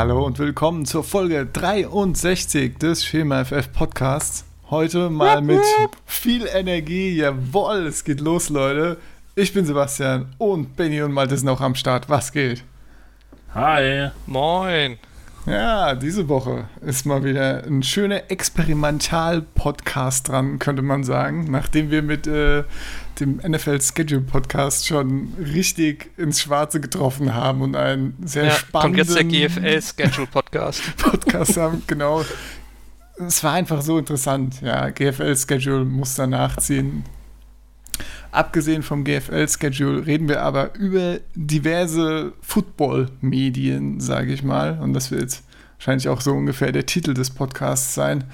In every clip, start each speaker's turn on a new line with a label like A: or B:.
A: Hallo und willkommen zur Folge 63 des Schema FF Podcasts. Heute mal mit viel Energie. Jawohl, es geht los, Leute. Ich bin Sebastian und Benny und Malte sind auch am Start. Was geht?
B: Hi.
C: Moin.
A: Ja, diese Woche ist mal wieder ein schöner Experimental-Podcast dran, könnte man sagen. Nachdem wir mit äh, dem NFL Schedule Podcast schon richtig ins Schwarze getroffen haben und einen sehr
C: ja,
A: spannenden
C: kommt jetzt der GFL Schedule Podcast.
A: Podcast haben, genau. Es war einfach so interessant. Ja, GFL Schedule muss danach ziehen. Abgesehen vom GFL-Schedule reden wir aber über diverse Football-Medien, sage ich mal. Und das wird wahrscheinlich auch so ungefähr der Titel des Podcasts sein.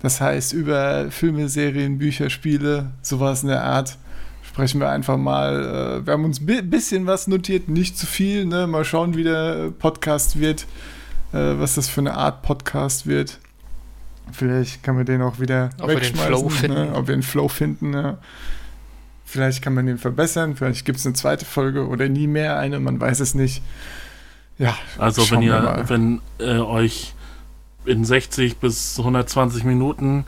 A: Das heißt, über Filme, Serien, Bücher, Spiele, sowas in der Art sprechen wir einfach mal. Äh, wir haben uns ein bisschen was notiert, nicht zu viel. Ne? Mal schauen, wie der Podcast wird, äh, was das für eine Art Podcast wird. Vielleicht kann man den auch wieder
C: ob wegschmeißen, wir den Flow
A: ne?
C: finden.
A: ob wir den Flow finden. Ja. Vielleicht kann man den verbessern, vielleicht gibt es eine zweite Folge oder nie mehr eine, man weiß es nicht. Ja,
B: also wenn ihr, wenn äh, euch in 60 bis 120 Minuten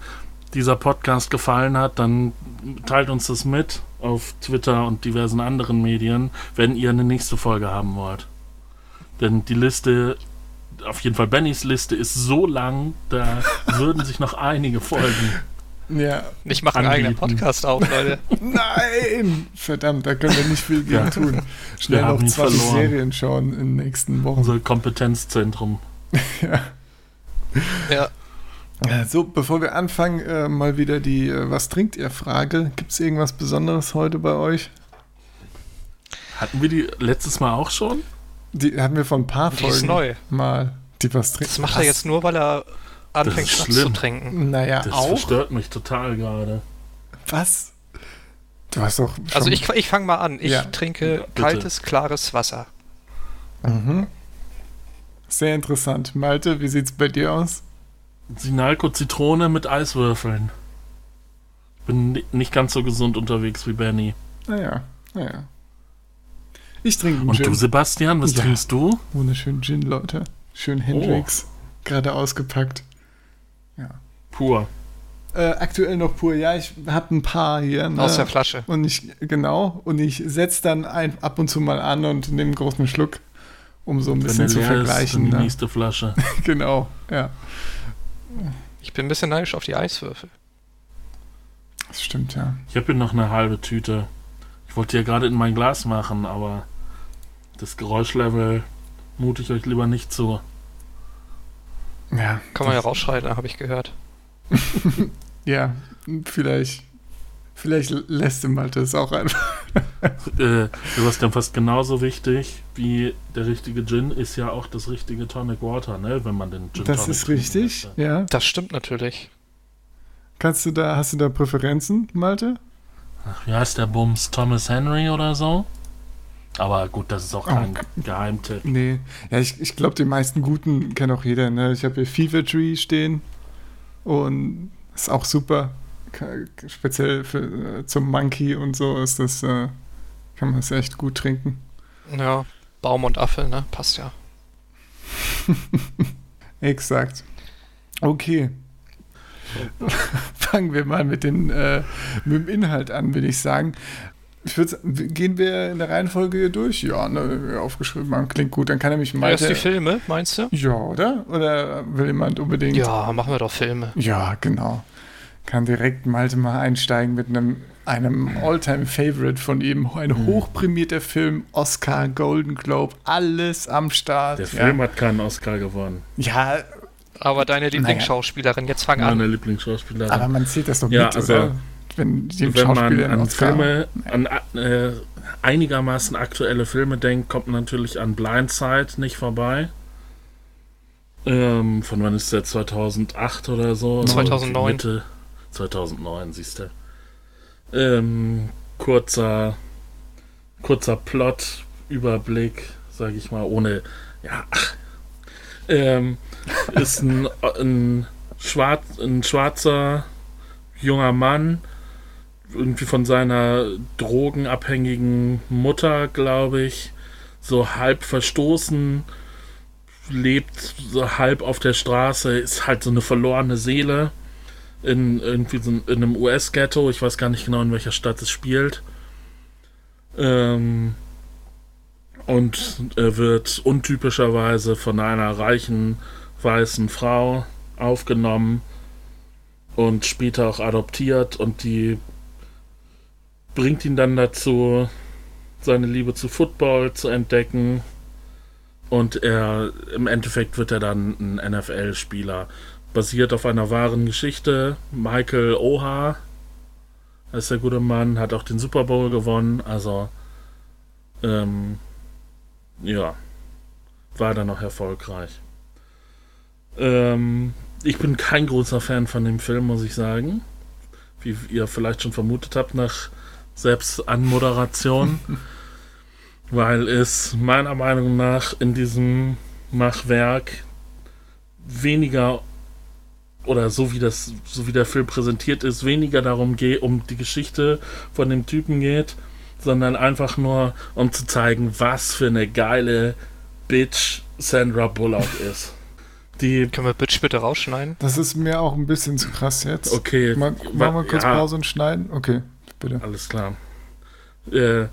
B: dieser Podcast gefallen hat, dann teilt uns das mit auf Twitter und diversen anderen Medien, wenn ihr eine nächste Folge haben wollt. Denn die Liste, auf jeden Fall Bennys Liste ist so lang, da würden sich noch einige Folgen
A: ja.
C: Ich mache einen eigenen Podcast auf, Leute.
A: Nein! Verdammt, da können wir nicht viel gegen ja. tun. Schnell noch 20 verloren. Serien schauen in den nächsten Wochen.
B: Unser Kompetenzzentrum.
A: ja.
C: Ja.
A: So, bevor wir anfangen, äh, mal wieder die äh, Was trinkt ihr Frage. Gibt es irgendwas Besonderes heute bei euch?
B: Hatten wir die letztes Mal auch schon?
A: Die hatten wir von ein paar
C: die
A: Folgen
C: ist neu.
A: mal. Die was trinkt.
C: Das macht er jetzt nur, weil er anfängt Schnaps zu trinken.
A: Naja,
B: das
A: auch.
B: verstört mich total gerade.
A: Was? Du hast doch.
C: Also ich, ich fange mal an. Ich
A: Ja.
C: trinke
B: Ja,
C: kaltes, klares Wasser.
A: Mhm. Sehr interessant. Malte, wie sieht's bei dir aus?
B: Sinalco Zitrone mit Eiswürfeln. Bin ni- nicht ganz so gesund unterwegs wie Benny.
A: Naja, naja. Ich trinke einen
B: Und
A: Gin.
B: du, Sebastian, was
A: Ja.
B: trinkst du?
A: Wunderschön Gin, Leute. Schön Hendrix. Gerade ausgepackt. Ja.
B: Pur.
A: Äh, aktuell noch pur. Ja, ich habe ein paar hier. Ne?
C: Aus der Flasche.
A: Und ich, genau, und ich setze dann ein, ab und zu mal an und nehme einen großen Schluck, um so ein bisschen zu
B: leer ist,
A: vergleichen.
B: dann die
A: ne?
B: nächste Flasche.
A: genau, ja.
C: Ich bin ein bisschen neidisch auf die Eiswürfel.
A: Das stimmt, ja.
B: Ich habe hier noch eine halbe Tüte. Ich wollte ja gerade in mein Glas machen, aber das Geräuschlevel mute ich euch lieber nicht zu.
A: Ja,
C: Kann man ja rausschreien, habe ich gehört.
A: ja, vielleicht, vielleicht lässt ihm Malte es auch einfach.
B: Äh, Sebastian, fast genauso wichtig wie der richtige Gin ist ja auch das richtige Tonic Water, ne? Wenn man den Gin
A: Das ist richtig,
B: möchte.
A: ja.
C: Das stimmt natürlich.
A: Kannst du da, hast du da Präferenzen, Malte?
B: Ach, wie heißt der Bums? Thomas Henry oder so? Aber gut, das ist auch kein
A: Oh.
B: Geheimtipp.
A: Nee, ja, ich, ich glaube, die meisten guten kennt auch jeder. Ne? Ich habe hier Fever Tree stehen und ist auch super. Speziell für, äh, zum Monkey und so ist das, äh, kann man das echt gut trinken.
C: Ja, Baum und Apfel, ne? Passt ja.
A: Exakt. Okay. Fangen wir mal mit, den, äh, mit dem Inhalt an, würde ich sagen. Ich würd, gehen wir in der Reihenfolge hier durch? Ja, ne, aufgeschrieben haben, klingt gut. Dann kann er mich mal.
C: Erst die Filme, meinst du?
A: Ja, oder? Oder will jemand unbedingt?
C: Ja, machen wir doch Filme.
A: Ja, genau. Kann direkt Malte mal einsteigen mit einem, einem All-Time-Favorite von ihm. Ein
B: Mhm.
A: hochprämierter Film, Oscar, Golden Globe, alles am Start.
B: Der
A: ja.
B: Film hat keinen Oscar gewonnen.
A: ja,
C: Aber deine Lieblingsschauspielerin, jetzt fang
B: Meine
C: an.
B: Lieblingsschauspielerin.
A: aber man zählt das doch
B: Ja,
A: mit,
B: also,
A: oder? Wenn die
B: Wenn man an
A: Oscar
B: Filme, an äh, einigermaßen aktuelle Filme denkt, kommt man natürlich an Blindside nicht vorbei. Ähm, von wann ist der? 2008 oder so?
C: 2009.
B: Mitte 2009, siehst du. Ähm, kurzer, kurzer Plot, Überblick, sag ich mal, ohne, ja, ach, ähm, ist ein, ein, Schwarz, ein schwarzer junger Mann, irgendwie von seiner drogenabhängigen Mutter, glaube ich, so halb verstoßen, lebt so halb auf der Straße, ist halt so eine verlorene Seele in irgendwie so in einem US-Ghetto. Ich weiß gar nicht genau, in welcher Stadt es spielt. Ähm, und er wird untypischerweise von einer reichen weißen Frau aufgenommen und später auch adoptiert und die bringt ihn dann dazu, seine Liebe zu Football zu entdecken und er im Endeffekt wird er dann ein NFL-Spieler. Basiert auf einer wahren Geschichte. Michael Oha ist der gute Mann, hat auch den Super Bowl gewonnen, also ähm, ja, war dann noch erfolgreich. Ähm, ich bin kein großer Fan von dem Film, muss ich sagen. Wie ihr vielleicht schon vermutet habt, nach Selbstanmoderation. weil es meiner Meinung nach in diesem Machwerk weniger oder so wie das, so wie der Film präsentiert ist, weniger darum geht, um die Geschichte von dem Typen geht, sondern einfach nur um zu zeigen, was für eine geile Bitch Sandra Bullock ist.
C: Die Können wir Bitch bitte rausschneiden?
A: Das ist mir auch ein bisschen zu krass jetzt.
B: Okay.
A: Mal, machen wir kurz ja. Pause und schneiden? Okay, bitte.
B: Alles klar. Äh,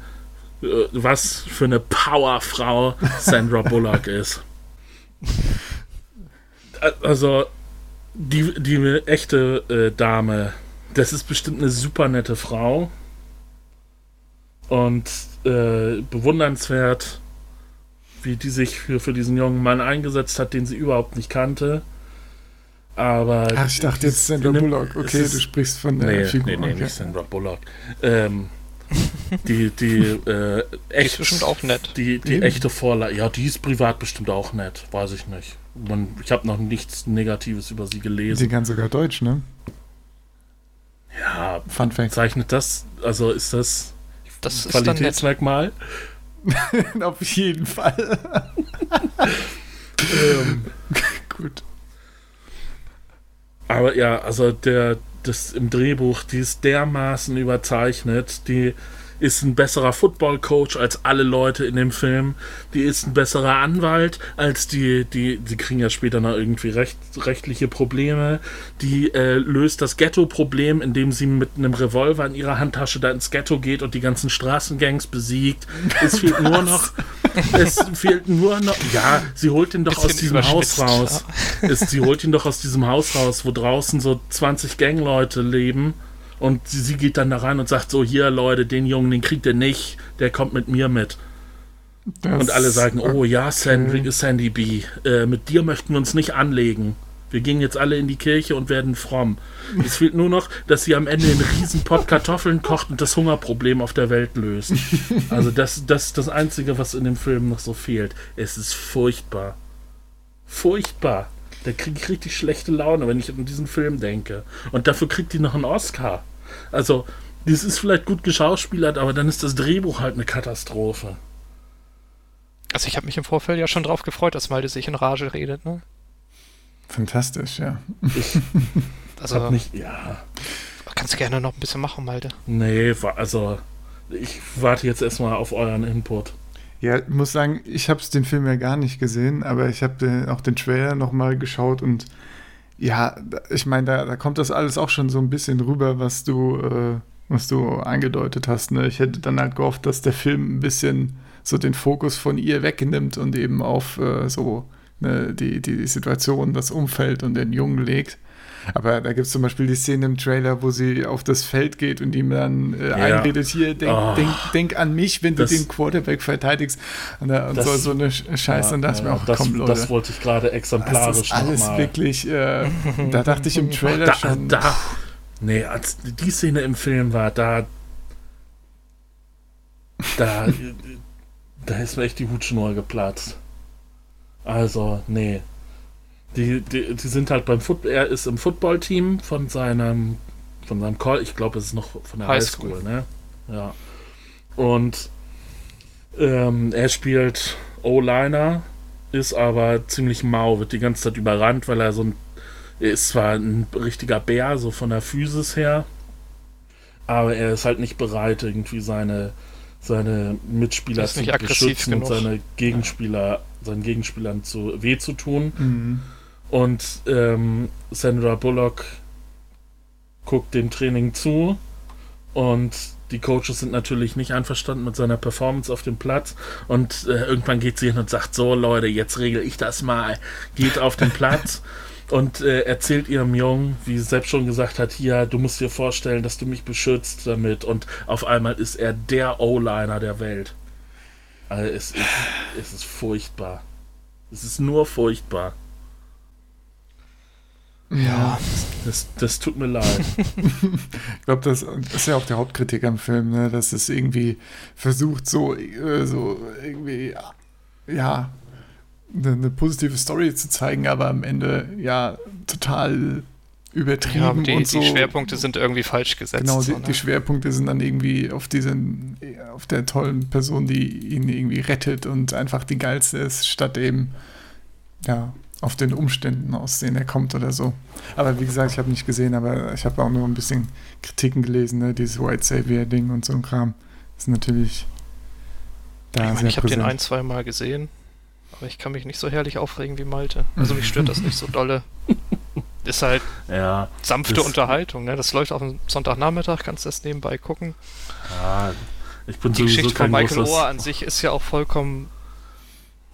B: was für eine Powerfrau Sandra Bullock ist. Also, die, die echte äh, Dame, das ist bestimmt eine super nette Frau und äh, bewundernswert, wie die sich für, für diesen jungen Mann eingesetzt hat, den sie überhaupt nicht kannte. Aber.
A: Ach, ich dachte jetzt Sandra Bullock. Okay, ist, du sprichst von der
B: nee, Figur. Nee, nee, okay. nicht Sandra Bullock. Ähm, die, die, äh, echt,
C: ist bestimmt auch nett.
B: Die, die echte Vorlage, ja, die ist privat bestimmt auch nett, weiß ich nicht. Man, ich habe noch nichts Negatives über sie gelesen.
A: Sie kann sogar Deutsch, ne?
B: Ja, Fun Fact. Zeichnet das, also ist das,
C: das
B: Qualitätsmerkmal?
A: Auf jeden Fall.
B: ähm, Gut. Aber ja, also der, das im Drehbuch, die ist dermaßen überzeichnet, die ist ein besserer Football-Coach als alle Leute in dem Film. Die ist ein besserer Anwalt als die, die, die kriegen ja später noch irgendwie recht, rechtliche Probleme. Die äh, löst das Ghetto-Problem, indem sie mit einem Revolver in ihrer Handtasche da ins Ghetto geht und die ganzen Straßengangs besiegt. Es fehlt nur noch, es fehlt nur noch, ja, sie holt ihn doch aus diesem Haus raus. Es, sie holt ihn doch aus diesem Haus raus, wo draußen so 20 Gangleute leben und sie, sie geht dann da rein und sagt so, hier Leute, den Jungen, den kriegt ihr nicht, der kommt mit mir mit. Das und alle sagen, oh ja, Sandy, Sandy B, äh, mit dir möchten wir uns nicht anlegen. Wir gehen jetzt alle in die Kirche und werden fromm. Es fehlt nur noch, dass sie am Ende einen riesen Pott Kartoffeln kocht und das Hungerproblem auf der Welt löst. Also das, das ist das Einzige, was in dem Film noch so fehlt. Es ist furchtbar. Furchtbar. Da kriege ich richtig schlechte Laune, wenn ich an diesen Film denke. Und dafür kriegt die noch einen Oscar. Also, das ist vielleicht gut geschauspielert, aber dann ist das Drehbuch halt eine Katastrophe.
C: Also ich habe mich im Vorfeld ja schon drauf gefreut, dass Malte sich in Rage redet, ne?
A: Fantastisch, ja.
B: Ich also, hab nicht, ja.
C: Kannst du gerne noch ein bisschen machen, Malte.
B: Nee, also ich warte jetzt erstmal auf euren Input.
A: Ja, ich muss sagen, ich habe den Film ja gar nicht gesehen, aber ich habe auch den Trailer nochmal geschaut und ja, ich meine, da, da, kommt das alles auch schon so ein bisschen rüber, was du, äh, was du angedeutet hast. Ne? Ich hätte dann halt gehofft, dass der Film ein bisschen so den Fokus von ihr wegnimmt und eben auf äh, so ne, die, die Situation, das Umfeld und den Jungen legt. Aber da gibt es zum Beispiel die Szene im Trailer, wo sie auf das Feld geht und ihm dann äh, ja. einredet, hier, denk, oh, denk, denk, an mich, wenn das, du den Quarterback verteidigst. Und, da, und das, so, so eine Scheiße. Ja, und da ja, mir auch,
B: das,
A: komm, Leute.
B: Das wollte ich gerade exemplarisch Das ist
A: alles
B: mal.
A: wirklich, äh, da dachte ich im Trailer
B: da,
A: schon.
B: Da, nee, als die Szene im Film war, da da, da ist mir echt die Hutschnur geplatzt. Also, nee. Die, die, die sind halt beim Football, er ist im Footballteam von seinem, von seinem Call, ich glaube, es ist noch von der Highschool, High ne? Ja. Und ähm, er spielt O-Liner, ist aber ziemlich mau, wird die ganze Zeit überrannt, weil er so ein, er ist zwar ein richtiger Bär, so von der Physis her, aber er ist halt nicht bereit, irgendwie seine, seine Mitspieler zu beschützen und seine Gegenspieler, seinen Gegenspielern zu weh zu tun.
A: Mhm.
B: Und ähm, Sandra Bullock guckt dem Training zu und die Coaches sind natürlich nicht einverstanden mit seiner Performance auf dem Platz und äh, irgendwann geht sie hin und sagt, so Leute, jetzt regel ich das mal. Geht auf den Platz und äh, erzählt ihrem Jungen, wie sie selbst schon gesagt hat, hier, du musst dir vorstellen, dass du mich beschützt damit und auf einmal ist er der O-Liner der Welt. Also es ist, es ist furchtbar. Es ist nur furchtbar.
C: Ja,
B: Das, das tut mir leid.
A: Ich glaube, das ist ja auch der Hauptkritik am Film, ne? dass es irgendwie versucht, so, äh, so irgendwie, ja, eine, eine positive Story zu zeigen, aber am Ende ja total übertrieben
C: ja die,
A: und so.
C: die Schwerpunkte sind irgendwie falsch gesetzt.
A: Genau, die,
C: so, ne?
A: die Schwerpunkte sind dann irgendwie auf diesen, auf der tollen Person, die ihn irgendwie rettet und einfach die geilste ist, statt eben, ja, auf den Umständen, aus denen er kommt oder so. Aber wie gesagt, ich habe nicht gesehen, aber ich habe auch nur ein bisschen Kritiken gelesen, ne? dieses White Savior-Ding und so ein Kram. ist natürlich da
C: ich ich habe den ein, zwei Mal gesehen, aber ich kann mich nicht so herrlich aufregen wie Malte. Also mich stört das nicht so dolle. Ist halt
B: Ja,
C: sanfte Unterhaltung, ne? Das läuft auf dem Sonntagnachmittag, kannst das nebenbei gucken.
B: ja ich bin
C: Die Geschichte von Michael. Ohr an sich ist ja auch vollkommen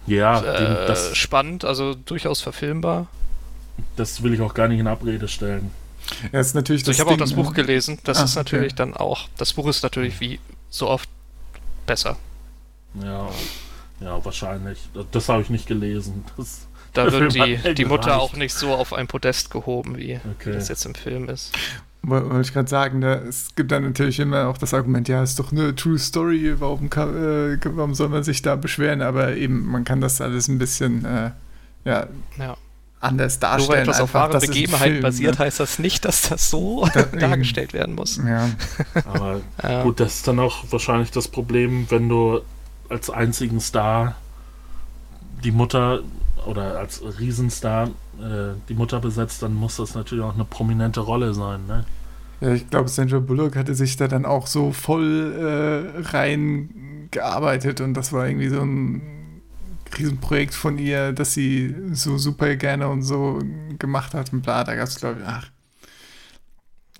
B: Ja,
C: äh,
B: das,
C: spannend, also durchaus verfilmbar.
B: das will ich auch gar nicht in Abrede stellen.
A: Ja, ist natürlich
C: Also
A: das
C: ich habe auch das Buch
A: ne?
C: gelesen. Das
A: Ah,
C: ist natürlich
A: okay.
C: dann auch. Das Buch ist natürlich wie so oft besser.
B: Ja, ja, wahrscheinlich. Das habe ich nicht gelesen. Das,
C: Da wird
B: Film
C: die, die Mutter auch nicht so auf ein Podest gehoben, wie
B: Okay.
C: das jetzt im Film ist.
A: Woll- Wollte ich gerade sagen, da, es gibt dann natürlich immer auch das Argument, ja, ist doch eine True Story, warum, kann, äh, warum soll man sich da beschweren? Aber eben, man kann das alles ein bisschen äh, ja,
C: Ja.
A: anders
C: Nur weil
A: darstellen.
C: etwas auf Begebenheiten
A: Film,
C: basiert,
A: ne?
C: heißt das nicht, dass das so
A: Da-
C: dargestellt werden muss.
A: Ja,
B: aber
C: Ja.
B: gut, das ist dann auch wahrscheinlich das Problem, wenn du als einzigen Star die Mutter oder als Riesenstar äh, die Mutter besetzt, dann muss das natürlich auch eine prominente Rolle sein, ne?
A: ja, ich glaube, Sandra Bullock hatte sich da dann auch so voll äh, reingearbeitet und das war irgendwie so ein Riesenprojekt von ihr, dass sie so super gerne und so gemacht hat und bla, da gab es, glaube ich, ach,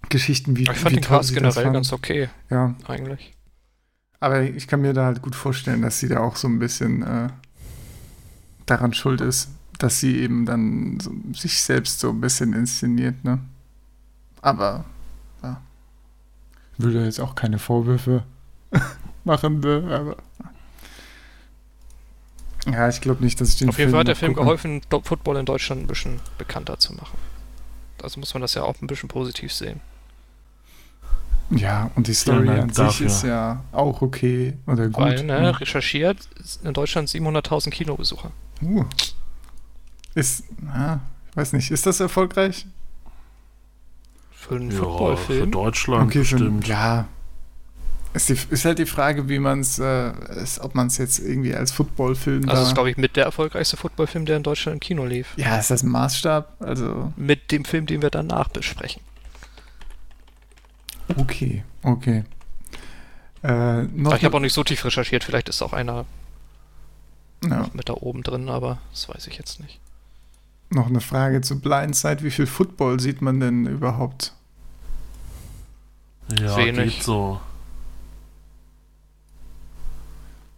A: Geschichten wie
C: Ich fand
A: wie
C: den Cast generell
A: fand.
C: ganz okay,
A: Ja,
C: eigentlich.
A: aber ich kann mir da halt gut vorstellen, dass sie da auch so ein bisschen äh, daran schuld ist, dass sie eben dann so, sich selbst so ein bisschen inszeniert, ne? Aber, ja. Ich würde jetzt auch keine Vorwürfe machen, ne? aber. Ja, ich glaube nicht, dass ich den
C: Auf jeden Fall hat der Film
A: gucke.
C: geholfen, Football in Deutschland ein bisschen bekannter zu machen. Also muss man das ja auch ein bisschen positiv sehen.
A: Ja, und die Story
B: Dank
A: an sich ist ja auch okay oder gut.
C: Weil, ne,
A: ne?
C: recherchiert, in Deutschland 700.000 Kinobesucher.
A: Uh. Ist, ah, ich weiß nicht, ist das erfolgreich?
C: Für einen
B: Ja, für
C: Footballfilm.
B: Deutschland
A: für-
B: bestimmt.
A: ja. Ist, die, ist halt die Frage, wie man es, äh, ob man es jetzt irgendwie als Footballfilm
C: Also das ist, glaube ich, mit der erfolgreichste Footballfilm, der in Deutschland im Kino lief.
A: Ja, ist das ein Maßstab? Also,
C: Mit dem Film, den wir danach besprechen.
A: okay, okay. Äh,
C: ich habe auch nicht so tief recherchiert, vielleicht ist auch einer
A: ja,
C: mit da oben drin, aber das weiß ich jetzt nicht.
A: noch eine Frage zu Blindside. Wie viel Football sieht man denn überhaupt?
B: Ja,
C: Wenig.
B: geht so.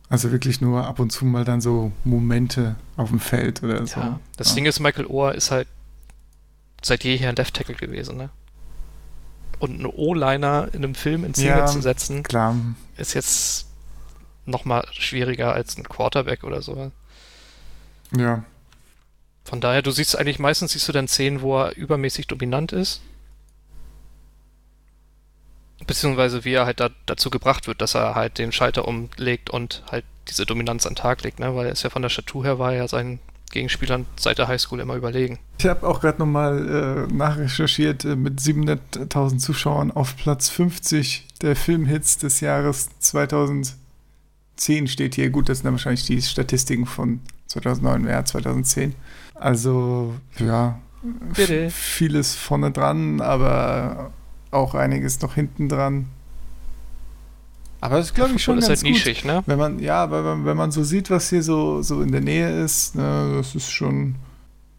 A: Also wirklich nur ab und zu mal dann so Momente auf dem Feld oder so.
C: Ja, das
A: Ja.
C: Ding ist, Michael Ohr ist halt seit jeher ein Left Tackle gewesen, ne? Und einen O-Liner in einem Film in Szene
A: Ja.
C: zu setzen,
A: Klar,
C: ist jetzt noch mal schwieriger als ein Quarterback oder so.
A: ja.
C: Von daher, du siehst eigentlich meistens siehst du dann Szenen, wo er übermäßig dominant ist. Beziehungsweise wie er halt da, dazu gebracht wird, dass er halt den Schalter umlegt und halt diese Dominanz an den Tag legt, ne? Weil er ist ja von der Statur her war er ja seinen Gegenspielern seit der Highschool immer überlegen.
A: Ich habe auch gerade nochmal äh, nachrecherchiert äh, mit 700.000 Zuschauern auf Platz 50 der Filmhits des Jahres 2010 steht hier. Gut, das sind dann wahrscheinlich die Statistiken von 2009, ja, 2010. Also, ja,
C: Bitte.
A: vieles vorne dran, aber auch einiges noch hinten dran. Aber das glaube ich schon
C: ist
A: ganz
C: halt nischig,
A: gut.
C: ne?
A: Wenn man, ja, aber wenn, man so sieht, was hier so, so in der Nähe ist, ne, das ist schon,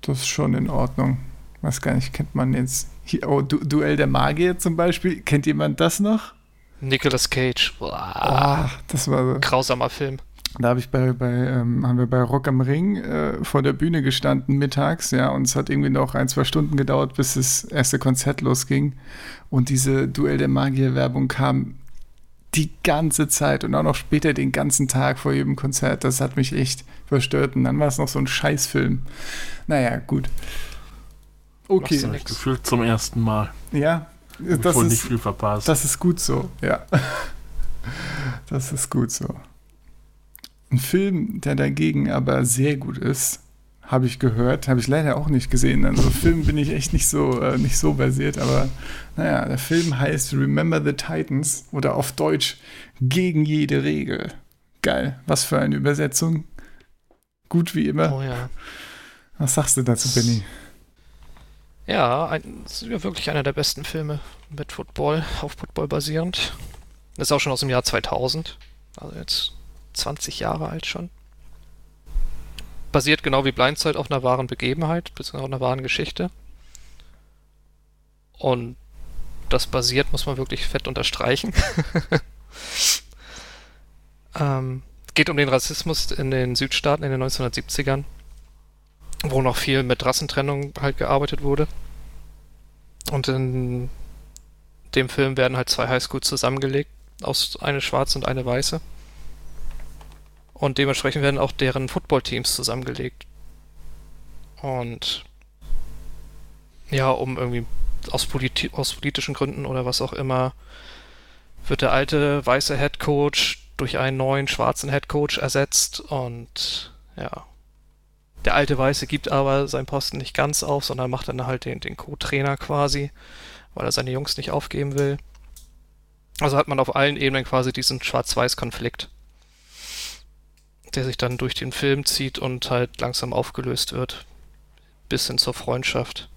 A: das ist schon in Ordnung. Was gar nicht, kennt man jetzt. Hier, oh, du Duell der Magier zum Beispiel. Kennt jemand das noch?
C: Nicolas Cage. Boah,
A: Ah, das war so.
C: grausamer Film.
A: Da habe ich bei, bei ähm, haben wir bei Rock am Ring äh, vor der Bühne gestanden mittags, ja, und es hat irgendwie noch ein, zwei Stunden gedauert, bis das erste Konzert losging. Und diese Duell der Magier-Werbung kam die ganze Zeit und auch noch später den ganzen Tag vor jedem Konzert. Das hat mich echt verstört. Und dann war es noch so ein Scheißfilm. Naja, gut. Okay.
C: du
B: Hab
C: nix.
B: ich gefühlt zum ersten Mal.
A: Ja, das
B: wohl
A: ist,
B: nicht viel verpasst.
A: das ist gut so, ja. Das ist gut so. Ein Film, der dagegen aber sehr gut ist, habe ich gehört, habe ich leider auch nicht gesehen. Also Film bin ich echt nicht so, äh, nicht so versiert, aber naja, der Film heißt Remember the Titans oder auf Deutsch Gegen jede Regel. Geil, was für eine Übersetzung. Gut wie immer.
C: Oh ja.
A: Was sagst du dazu, Benny?
C: Ja, ein, ist ja wirklich einer der besten Filme mit Football, auf Football basierend. Ist auch schon aus dem Jahr 2000, also jetzt 20 Jahre alt schon. Basiert genau wie Blindside auf einer wahren Begebenheit, beziehungsweise auf einer wahren Geschichte. Und das basiert, muss man wirklich fett unterstreichen. ähm, geht um den Rassismus in den Südstaaten in den 1970ern, wo noch viel mit Rassentrennung halt gearbeitet wurde. Und in dem Film werden halt zwei Highschools zusammengelegt, aus eine schwarze und eine weiße. Und dementsprechend werden auch deren Footballteams zusammengelegt. Und ja, um irgendwie aus, politi aus politischen Gründen oder was auch immer, wird der alte weiße Head Coach durch einen neuen schwarzen Head Coach ersetzt und ja. Der alte Weiße gibt aber seinen Posten nicht ganz auf, sondern macht dann halt den, den Co-Trainer quasi, weil er seine Jungs nicht aufgeben will. Also hat man auf allen Ebenen quasi diesen Schwarz-Weiß-Konflikt, der sich dann durch den Film zieht und halt langsam aufgelöst wird. Bis hin zur Freundschaft.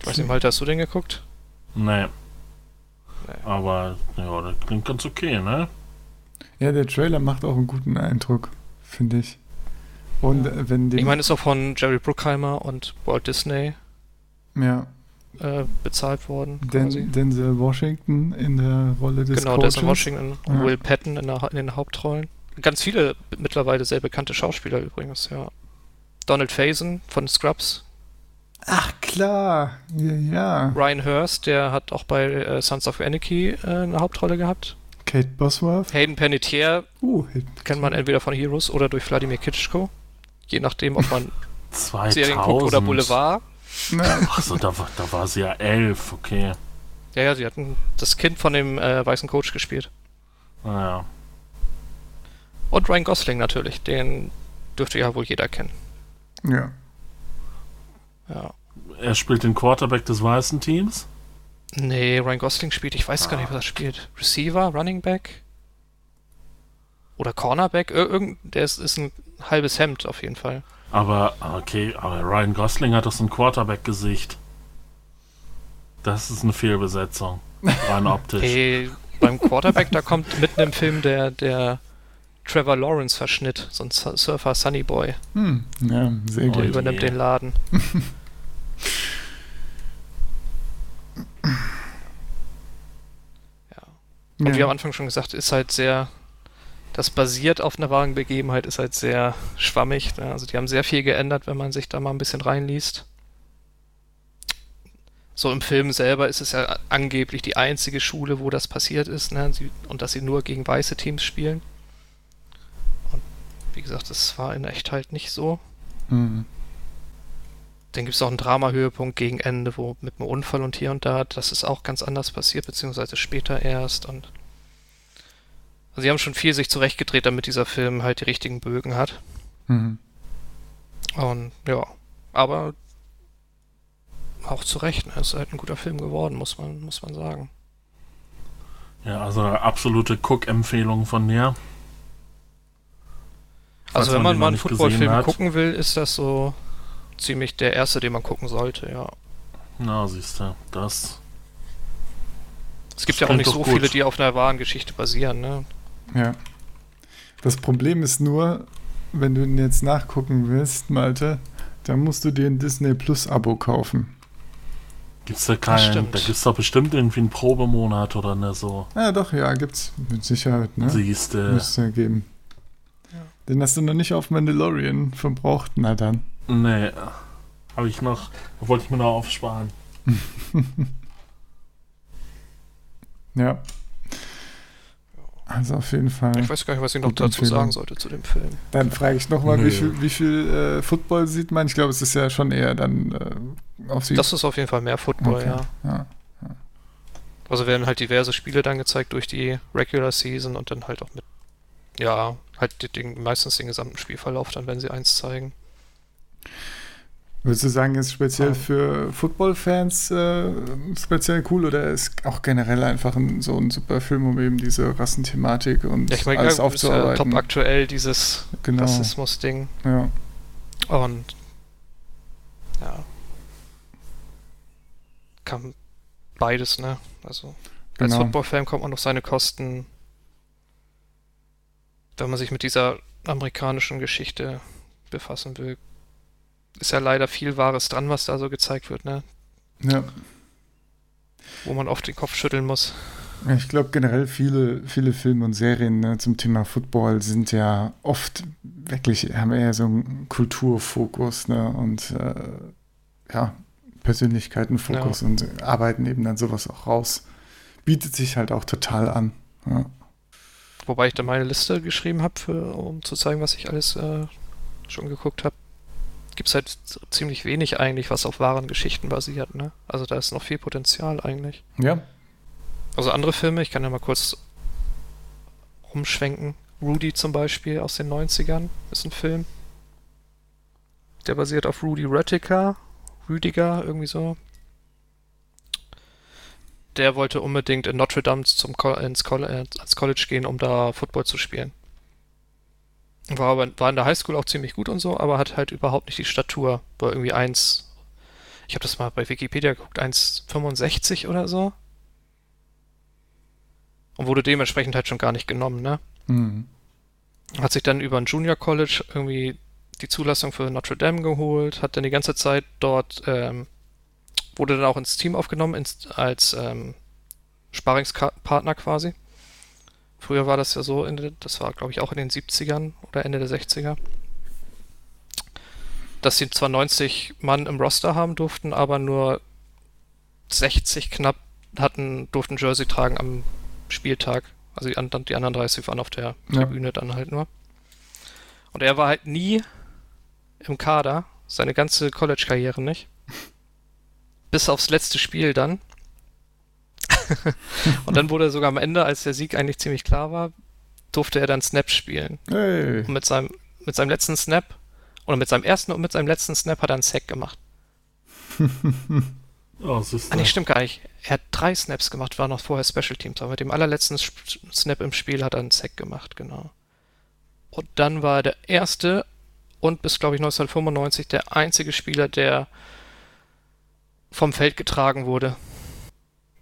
C: Ich weiß nicht, Malte, hast du den geguckt?
B: Nee.
C: Nee.
B: Aber, ja, das klingt ganz okay, ne?
A: Ja, der Trailer macht auch einen guten Eindruck, finde ich. Und äh, wenn
C: Ich meine, ist auch von Jerry Bruckheimer und Walt Disney
A: ja,
C: äh, bezahlt worden.
A: Den, Denzel Washington in der Rolle des
C: genau,
A: Coaches.
C: Denzel Washington und
A: Ja.
C: Will Patton in, der, in den Hauptrollen. Ganz viele mittlerweile sehr bekannte Schauspieler übrigens, ja. Donald Faison von Scrubs,
A: Ach klar, ja, ja.
C: Ryan Hurst, der hat auch bei äh, Sons of Anarchy äh, eine Hauptrolle gehabt.
A: Kate Bosworth.
C: Hayden Panettiere
A: Uh,
C: kennt man entweder von Heroes oder durch Wladimir Kitschko. Je nachdem, ob man
B: 2000.
C: Serien guckt oder Boulevard.
B: Achso, da, war- da war sie ja elf, okay.
C: Ja, ja, sie hatten das Kind von dem äh, weißen Coach gespielt.
B: Naja.
C: Und Ryan Gosling natürlich, den dürfte ja wohl jeder kennen.
A: ja.
C: Ja.
B: Er spielt den Quarterback des weißen Teams.
C: Nee, Ryan Gosling spielt, ich weiß gar nicht, was er spielt. Receiver, Running Back? Oder Cornerback? Ir irgend, der ist, ist ein halbes Hemd auf jeden Fall.
B: Aber, okay, aber Ryan Gosling hat doch so ein Quarterback-Gesicht. Das ist eine Fehlbesetzung. Rein optisch.
C: Hey, beim Quarterback, da kommt mitten im Film der, der Trevor Lawrence-Verschnitt, so ein Su- Surfer Sunny Boy.
A: Hm, ja, sehr
C: Der
B: Oh
A: gut.
B: je.
C: übernimmt den Laden. ja. Und
A: Ja.
C: wie am Anfang schon gesagt, ist halt sehr, das basiert auf einer wahren Begebenheit, ist halt sehr schwammig. Ne? Also die haben sehr viel geändert, wenn man sich da mal ein bisschen reinliest. So im Film selber ist es ja angeblich die einzige Schule, wo das passiert ist, ne? sie, und dass sie nur gegen weiße Teams spielen. Und wie gesagt, das war in echt halt nicht so.
A: Hm.
C: Dann gibt es auch einen Drama-Höhepunkt gegen Ende, wo mit einem Unfall und hier und da, das ist auch ganz anders passiert, beziehungsweise später erst. Und also sie haben schon viel sich zurechtgedreht, damit dieser Film halt die richtigen Bögen hat.
A: Hm.
C: Und ja, aber auch zu Recht, ne? ist halt ein guter Film geworden, muss man, muss man sagen.
B: Ja, also absolute Cook-Empfehlung von. Falls
C: Also wenn man
B: den
C: mal einen Footballfilm gucken will, ist das so ziemlich der erste, den man gucken sollte, ja.
B: Na, siehst du, das.
C: Es gibt ja auch nicht so
B: gut.
C: viele, die auf einer wahren Geschichte basieren, ne?
A: Ja. Das Problem ist nur, wenn du ihn jetzt nachgucken willst, Malte, dann musst du dir ein Disney Plus Abo kaufen.
B: Gibt's da keinen,
C: stimmt.
B: da gibt's doch bestimmt irgendwie einen Probemonat oder ne, so.
A: Ja, doch, ja, gibt's mit Sicherheit, ne?
B: Siehste.
A: Müsste ja geben. Den hast du noch nicht auf Mandalorian verbraucht, na dann.
B: Nee. Habe ich noch, wollte ich mir noch aufsparen.
A: Ja. Also auf jeden Fall.
C: Ich weiß gar nicht, was ich noch dazu
A: Empfehlung.
C: sagen sollte zu dem Film.
A: Dann frage ich nochmal, wie viel, wie viel äh, Football sieht man? Ich glaube, es ist ja schon eher dann äh, auf sie.
C: Das ist auf jeden Fall mehr Football,
A: Okay.
C: ja.
A: ja.
C: Also werden halt diverse Spiele dann gezeigt durch die Regular Season und dann halt auch mit, ja, halt die- den, meistens den gesamten Spielverlauf dann, wenn sie eins zeigen.
A: Würdest du sagen, ist speziell für Football-Fans äh, speziell cool oder ist auch generell einfach ein, so ein super Film, um eben diese Rassenthematik und
C: Ja, ich meine,
A: alles
C: ja, ist ja
A: aufzuarbeiten?
C: top aktuell dieses
A: genau.
C: Rassismus-Ding.
A: Ja.
C: Und ja. Kann beides, ne? Also als
A: Genau.
C: Football-Fan kommt man auf seine Kosten, wenn man sich mit dieser amerikanischen Geschichte befassen will. Ist ja leider viel Wahres dran, was da so gezeigt wird, ne?
A: ja.
C: Wo man oft den Kopf schütteln muss.
A: Ja, Ich glaube generell viele, viele Filme und Serien ne, zum Thema Football sind ja oft wirklich, haben eher so einen Kulturfokus ne, und äh, ja, Persönlichkeitenfokus und arbeiten eben dann sowas auch raus. Bietet sich halt auch total an. Ja.
C: Wobei ich da meine Liste geschrieben habe, um zu zeigen, was ich alles äh, schon geguckt habe. Gibt es halt ziemlich wenig eigentlich, was auf wahren Geschichten basiert, ne? Also da ist noch viel Potenzial eigentlich.
A: ja,
C: Also andere Filme, ich kann ja mal kurz umschwenken. Rudy zum Beispiel aus den 90ern ist ein Film. Der basiert auf Rudy Röttiger. Rüdiger, irgendwie so. Der wollte unbedingt in Notre Dame zum Co ins Coll äh, ans College gehen, um da Football zu spielen. War aber war in der Highschool auch ziemlich gut und so, aber hat halt überhaupt nicht die Statur. War irgendwie 1, ich habe das mal bei Wikipedia geguckt, 1,65 oder so. Und wurde dementsprechend halt schon gar nicht genommen, ne?
A: mhm.
C: Hat sich dann über ein Junior College irgendwie die Zulassung für Notre Dame geholt, hat dann die ganze Zeit dort, ähm, wurde dann auch ins Team aufgenommen, ins, als ähm, Sparingspartner quasi. Früher war das ja so, das war glaube ich auch in den 70ern oder Ende der 60er, dass sie zwar 90 Mann im Roster haben durften, aber nur 60 knapp hatten, durften Jersey tragen am Spieltag. Also die, anderen- die anderen 30 waren auf der
A: Ja.
C: Tribüne dann halt nur. Und er war halt nie im Kader, seine ganze College-Karriere nicht. Bis aufs letzte Spiel dann. und dann wurde er sogar am Ende, als der Sieg eigentlich ziemlich klar war, durfte er dann Snaps spielen.
A: Hey.
C: Und mit seinem, mit seinem letzten Snap, oder mit seinem ersten und mit seinem letzten Snap hat er einen Sack gemacht.
B: Oh, siehst
C: Ah, nee, stimmt gar nicht. Er hat drei Snaps gemacht, war noch vorher Special Teams, aber mit dem allerletzten Snap im Spiel hat er einen Sack gemacht, genau. Und dann war er der erste und bis, glaube ich, 1995 der einzige Spieler, der vom Feld getragen wurde.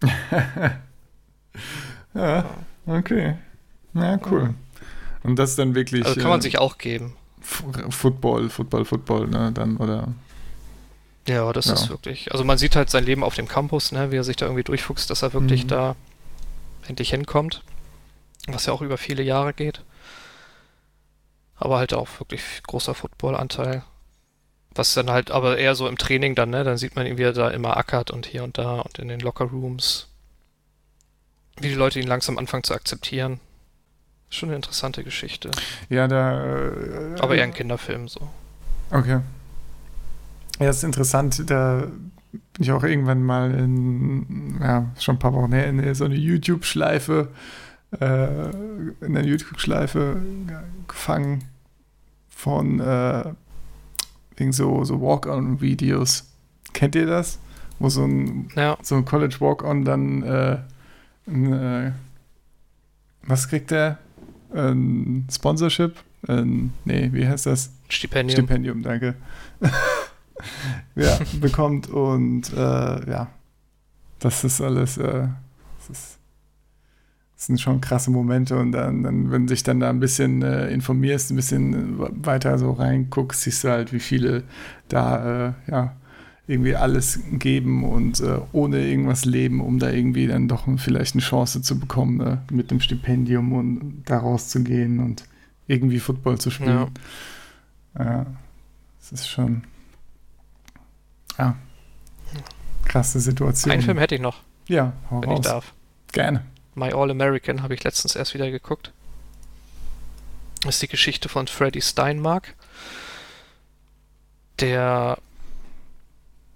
A: Ja, okay. Ja, cool. Und das dann wirklich
C: Also kann man
A: äh,
C: sich auch geben.
A: F- Football, Football, Football, ne, dann oder
C: Ja, das
A: Ja.
C: ist wirklich. Also man sieht halt sein Leben auf dem Campus, ne, wie er sich da irgendwie durchfuchst, dass er wirklich
A: Mhm.
C: da endlich hinkommt. Was ja auch über viele Jahre geht. Aber halt auch wirklich großer Footballanteil. Was dann halt aber eher so im Training dann, ne? Dann sieht man ihn, wie er da immer ackert und hier und da und in den Lockerrooms. Wie die Leute ihn langsam anfangen zu akzeptieren. Schon eine interessante Geschichte.
A: ja, da äh,
C: Aber eher ein Kinderfilm so.
A: Okay. Ja, ist interessant. Da bin ich auch irgendwann mal in, ja, schon ein paar Wochen her, in so eine YouTube-Schleife, äh, in eine YouTube-Schleife gefangen von äh, wegen so, so Walk-on-Videos. Kennt ihr das? Wo so ein,
C: Ja,
A: so ein College Walk-on dann äh, ein, äh, was kriegt der? Ein Sponsorship? Ein, nee, wie heißt das?
C: Stipendium.
A: Stipendium, danke. ja, bekommt und äh, ja, das ist alles, äh, das ist Das sind schon krasse Momente und dann, dann wenn du dich dann da ein bisschen äh, informierst, ein bisschen äh, weiter so reinguckst, siehst du halt, wie viele da äh, ja irgendwie alles geben und äh, ohne irgendwas leben, um da irgendwie dann doch vielleicht eine Chance zu bekommen, ne? mit dem Stipendium und da rauszugehen und irgendwie Football zu spielen. Ja, ja das ist schon ja, krasse Situation.
C: Einen Film hätte ich noch.
A: Ja, hau
C: wenn
A: raus.
C: ich darf.
A: Gerne.
C: My All American habe ich letztens erst wieder geguckt. Das ist die Geschichte von Freddie Steinmark. Der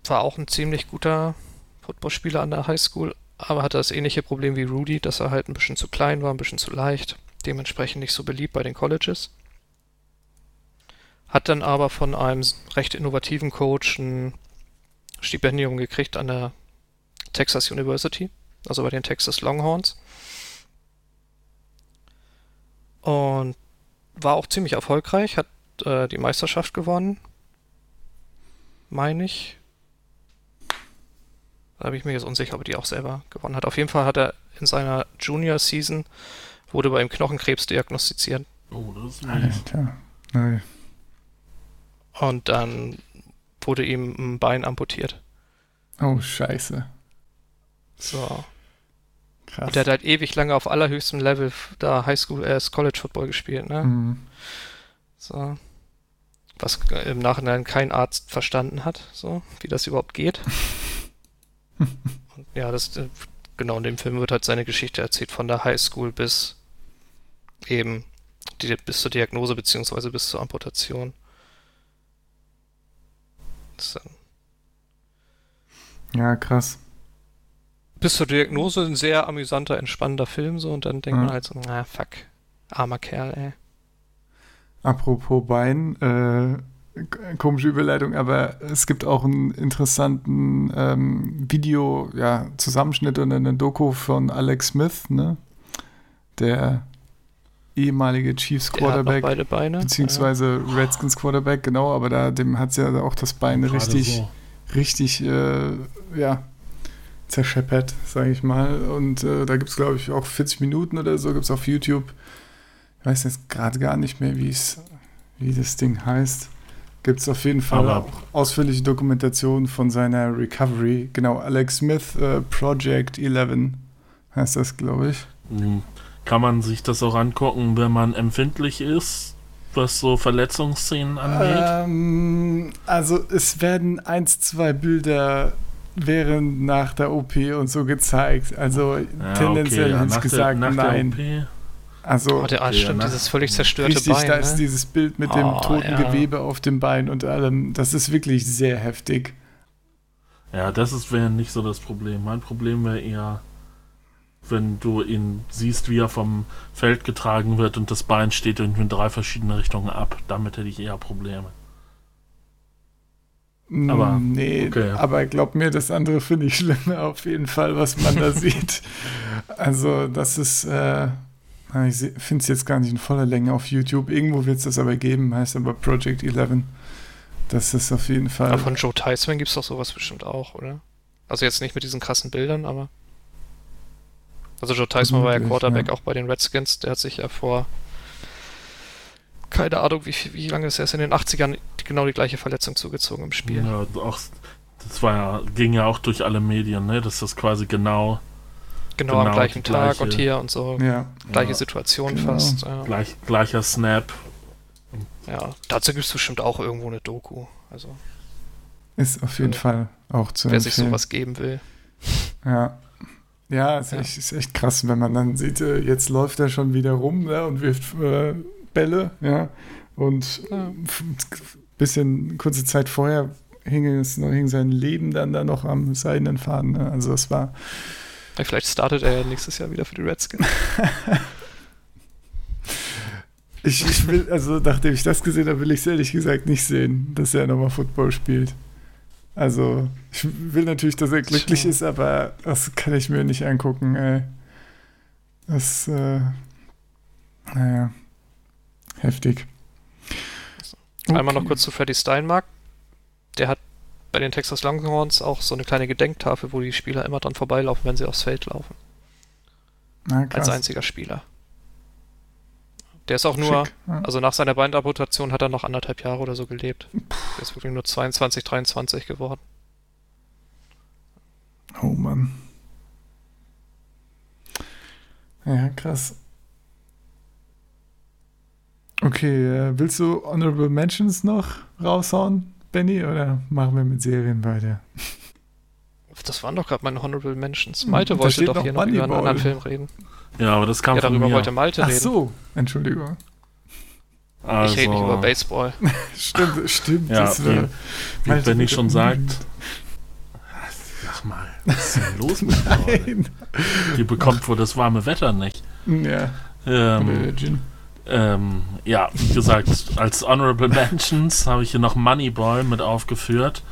C: war auch ein ziemlich guter Footballspieler an der Highschool, aber hatte das ähnliche Problem wie Rudy, dass er halt ein bisschen zu klein war, ein bisschen zu leicht, dementsprechend nicht so beliebt bei den Colleges. Hat dann aber von einem recht innovativen Coach ein Stipendium gekriegt an der Texas University, also bei den Texas Longhorns. Und war auch ziemlich erfolgreich, hat äh, die Meisterschaft gewonnen, meine ich. Da bin ich mir jetzt unsicher, ob er die auch selber gewonnen hat. Auf jeden Fall hat er in seiner Junior Season wurde bei ihm Knochenkrebs diagnostiziert.
B: Oh, das ist mies.
A: Alter. Nein.
C: Und dann wurde ihm ein Bein amputiert.
A: Oh, scheiße.
C: So.
A: Krass.
C: Und der hat halt ewig lange auf allerhöchstem Level da Highschool, äh, College Football gespielt, ne?
A: Mhm.
C: So. Was äh, im Nachhinein kein Arzt verstanden hat, so, wie das überhaupt geht. Und ja, das, äh, genau, in dem Film wird halt seine Geschichte erzählt, von der Highschool bis eben die, bis zur Diagnose beziehungsweise bis zur Amputation. Dann
A: Ja, krass.
C: Bis zur Diagnose ein sehr amüsanter, entspannender Film, so, und dann denkt
A: Ja.
C: man halt so, na, fuck, armer Kerl, ey.
A: Apropos Bein, äh, komische Überleitung, aber es gibt auch einen interessanten ähm, Video, ja, Zusammenschnitt und eine Doku von Alex Smith, ne? Der ehemalige Chiefs
C: Der hat noch
A: Quarterback,
C: beide Beine.
A: beziehungsweise Redskins Quarterback, genau, aber da dem hat ja auch das Bein
B: Gerade
A: richtig,
B: so.
A: richtig, äh, ja, zerscheppert, sage ich mal. Und äh, da gibt es, glaube ich, auch 40 Minuten oder so, gibt es auf YouTube. Ich weiß jetzt gerade gar nicht mehr, wie es, wie das Ding heißt. Gibt es auf jeden Fall
B: Aber-
A: auch ausführliche Dokumentationen von seiner Recovery. Genau, Alex Smith, äh, Project 11 heißt das, glaube ich.
B: Mhm. Kann man sich das auch angucken, wenn man empfindlich ist, was so Verletzungsszenen angeht?
A: Ähm, also es werden eins, zwei Bilder während nach der OP und so gezeigt. Also
B: Ja,
A: tendenziell
B: ja,
A: hätte ich
B: nach
A: gesagt,
B: der,
A: nein. Also
C: Oh, der,
B: Okay,
C: stimmt, dieses völlig zerstörte
A: richtig,
C: Bein.
A: da
C: ne?
A: ist dieses Bild mit dem
C: Oh,
A: toten
C: ja.
A: Gewebe auf dem Bein und allem. Das ist wirklich sehr heftig.
B: Ja, das wäre nicht so das Problem. Mein Problem wäre eher, wenn du ihn siehst, wie er vom Feld getragen wird und das Bein steht irgendwie in drei verschiedene Richtungen ab. Damit hätte ich eher Probleme. Aber,
A: Mm, nee,
B: okay.
A: aber glaub mir, das andere finde ich schlimmer auf jeden Fall, was man da sieht. Also, das ist, äh, ich finde es jetzt gar nicht in voller Länge auf YouTube. Irgendwo wird es das aber geben, heißt aber Project 11. Das ist auf jeden Fall.
C: Aber von Joe Theismann gibt es doch sowas bestimmt auch, oder? Also jetzt nicht mit diesen krassen Bildern, aber. Also Joe Theismann war ja Quarterback
A: ja.
C: auch bei den Redskins. Der hat sich ja vor keine Ahnung, wie, wie lange ist er ist in den 80ern die- genau die gleiche Verletzung zugezogen im Spiel.
B: Ja, auch, das war ja, ging ja auch durch alle Medien, ne? Dass das quasi genau,
C: Genau, am
B: Genau,
C: gleichen
B: die
C: Tag
B: gleiche-
C: und hier und so.
A: ja,
C: Gleiche
B: ja,
C: Situation
A: Genau.
C: fast. Ja.
B: gleich, gleicher Snap.
C: ja. Dazu gibt es bestimmt auch irgendwo eine Doku. Also
A: ist auf jeden
C: Ja.
A: Fall auch zu
C: wer sich
A: empfehlen.
C: sowas geben will.
A: Ja. Ja, ist,
C: Ja.
A: Echt, ist echt krass, wenn man dann sieht, äh, jetzt läuft er schon wieder rum ne, und wirft äh, Bälle, ja. Und
C: Ja.
A: ein bisschen kurze Zeit vorher hing, es, noch- hing sein Leben dann da noch am seidenen Faden. Ne? Also es war.
C: Vielleicht startet er ja nächstes Jahr wieder für die Redskins.
A: Ich, ich will, also nachdem ich das gesehen habe, will ich es ehrlich gesagt nicht sehen, dass er nochmal Football spielt. Also, ich will natürlich, dass er glücklich
C: Tja.
A: ist, aber das kann ich mir nicht angucken, ey. Das, äh, naja, heftig.
C: Einmal noch
A: Okay.
C: kurz zu Freddy Steinmark. Der hat bei den Texas Longhorns auch so eine kleine Gedenktafel, wo die Spieler immer dran vorbeilaufen, wenn sie aufs Feld laufen.
A: Na,
C: als einziger Spieler. Der ist auch nur,
A: Schick, ja.
C: also nach seiner Beinamputation hat er noch anderthalb Jahre oder so gelebt. Der ist wirklich nur 22, 23 geworden.
A: Oh Mann. Ja, krass. Okay, äh, willst du Honorable Mentions noch raushauen, Benny, oder machen wir mit Serien weiter?
C: Das waren doch gerade meine Honorable Mentions.
A: Hm,
C: Malte
A: da
C: wollte doch
A: noch
C: hier noch über einen anderen Film reden.
B: Ja, aber das kam
C: Ja,
B: von
C: darüber
B: mir.
C: wollte Malte
A: Ach
C: reden.
A: so, Entschuldigung.
B: also,
C: Ich rede nicht über Baseball.
A: Stimmt, stimmt.
B: Ja,
A: das
B: wie, wie Benny schon sagt. Sag mal, was ist denn los mit?
A: Nein.
B: Die bekommt wohl das warme Wetter nicht.
A: Ja,
B: Ähm,
A: oder Gin.
B: Ähm, ja, wie gesagt, als Honorable Mentions habe ich hier noch Moneyball mit aufgeführt.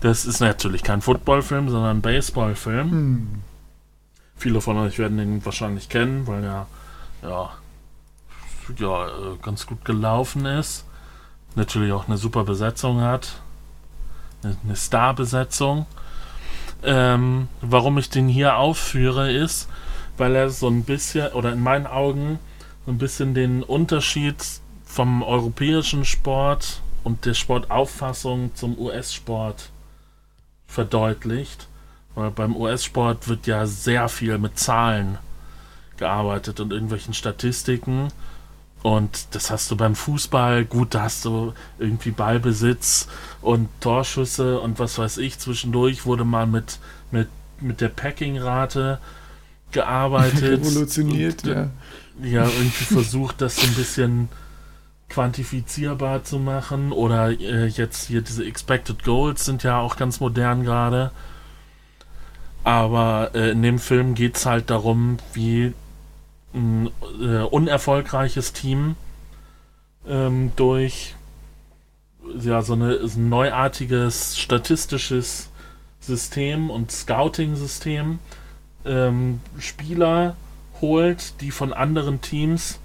B: Das ist natürlich kein Footballfilm, sondern ein Baseballfilm.
A: Hm.
B: Viele von euch werden den wahrscheinlich kennen, weil er ja, ja ganz gut gelaufen ist. Natürlich auch eine super Besetzung hat. Eine, Starbesetzung. Ähm, warum ich den hier aufführe, ist, weil er so ein bisschen, oder in meinen Augen, ein bisschen den Unterschied vom europäischen Sport und der Sportauffassung zum US-Sport verdeutlicht. Weil beim US-Sport wird ja sehr viel mit Zahlen gearbeitet und irgendwelchen Statistiken. Und das hast du beim Fußball, gut, da hast du irgendwie Ballbesitz und Torschüsse und was weiß ich. Zwischendurch wurde mal mit, mit, mit der Packing-Rate gearbeitet.
A: Revolutioniert,
B: Und,
A: ja.
B: Ja, irgendwie versucht, das so ein bisschen quantifizierbar zu machen. Oder äh, jetzt hier diese Expected Goals sind ja auch ganz modern gerade. Aber äh, in dem Film geht es halt darum, wie ein äh, unerfolgreiches Team ähm, durch ja, so, eine, so ein neuartiges statistisches System und Scouting-System ähm, Spieler holt, die von anderen Teams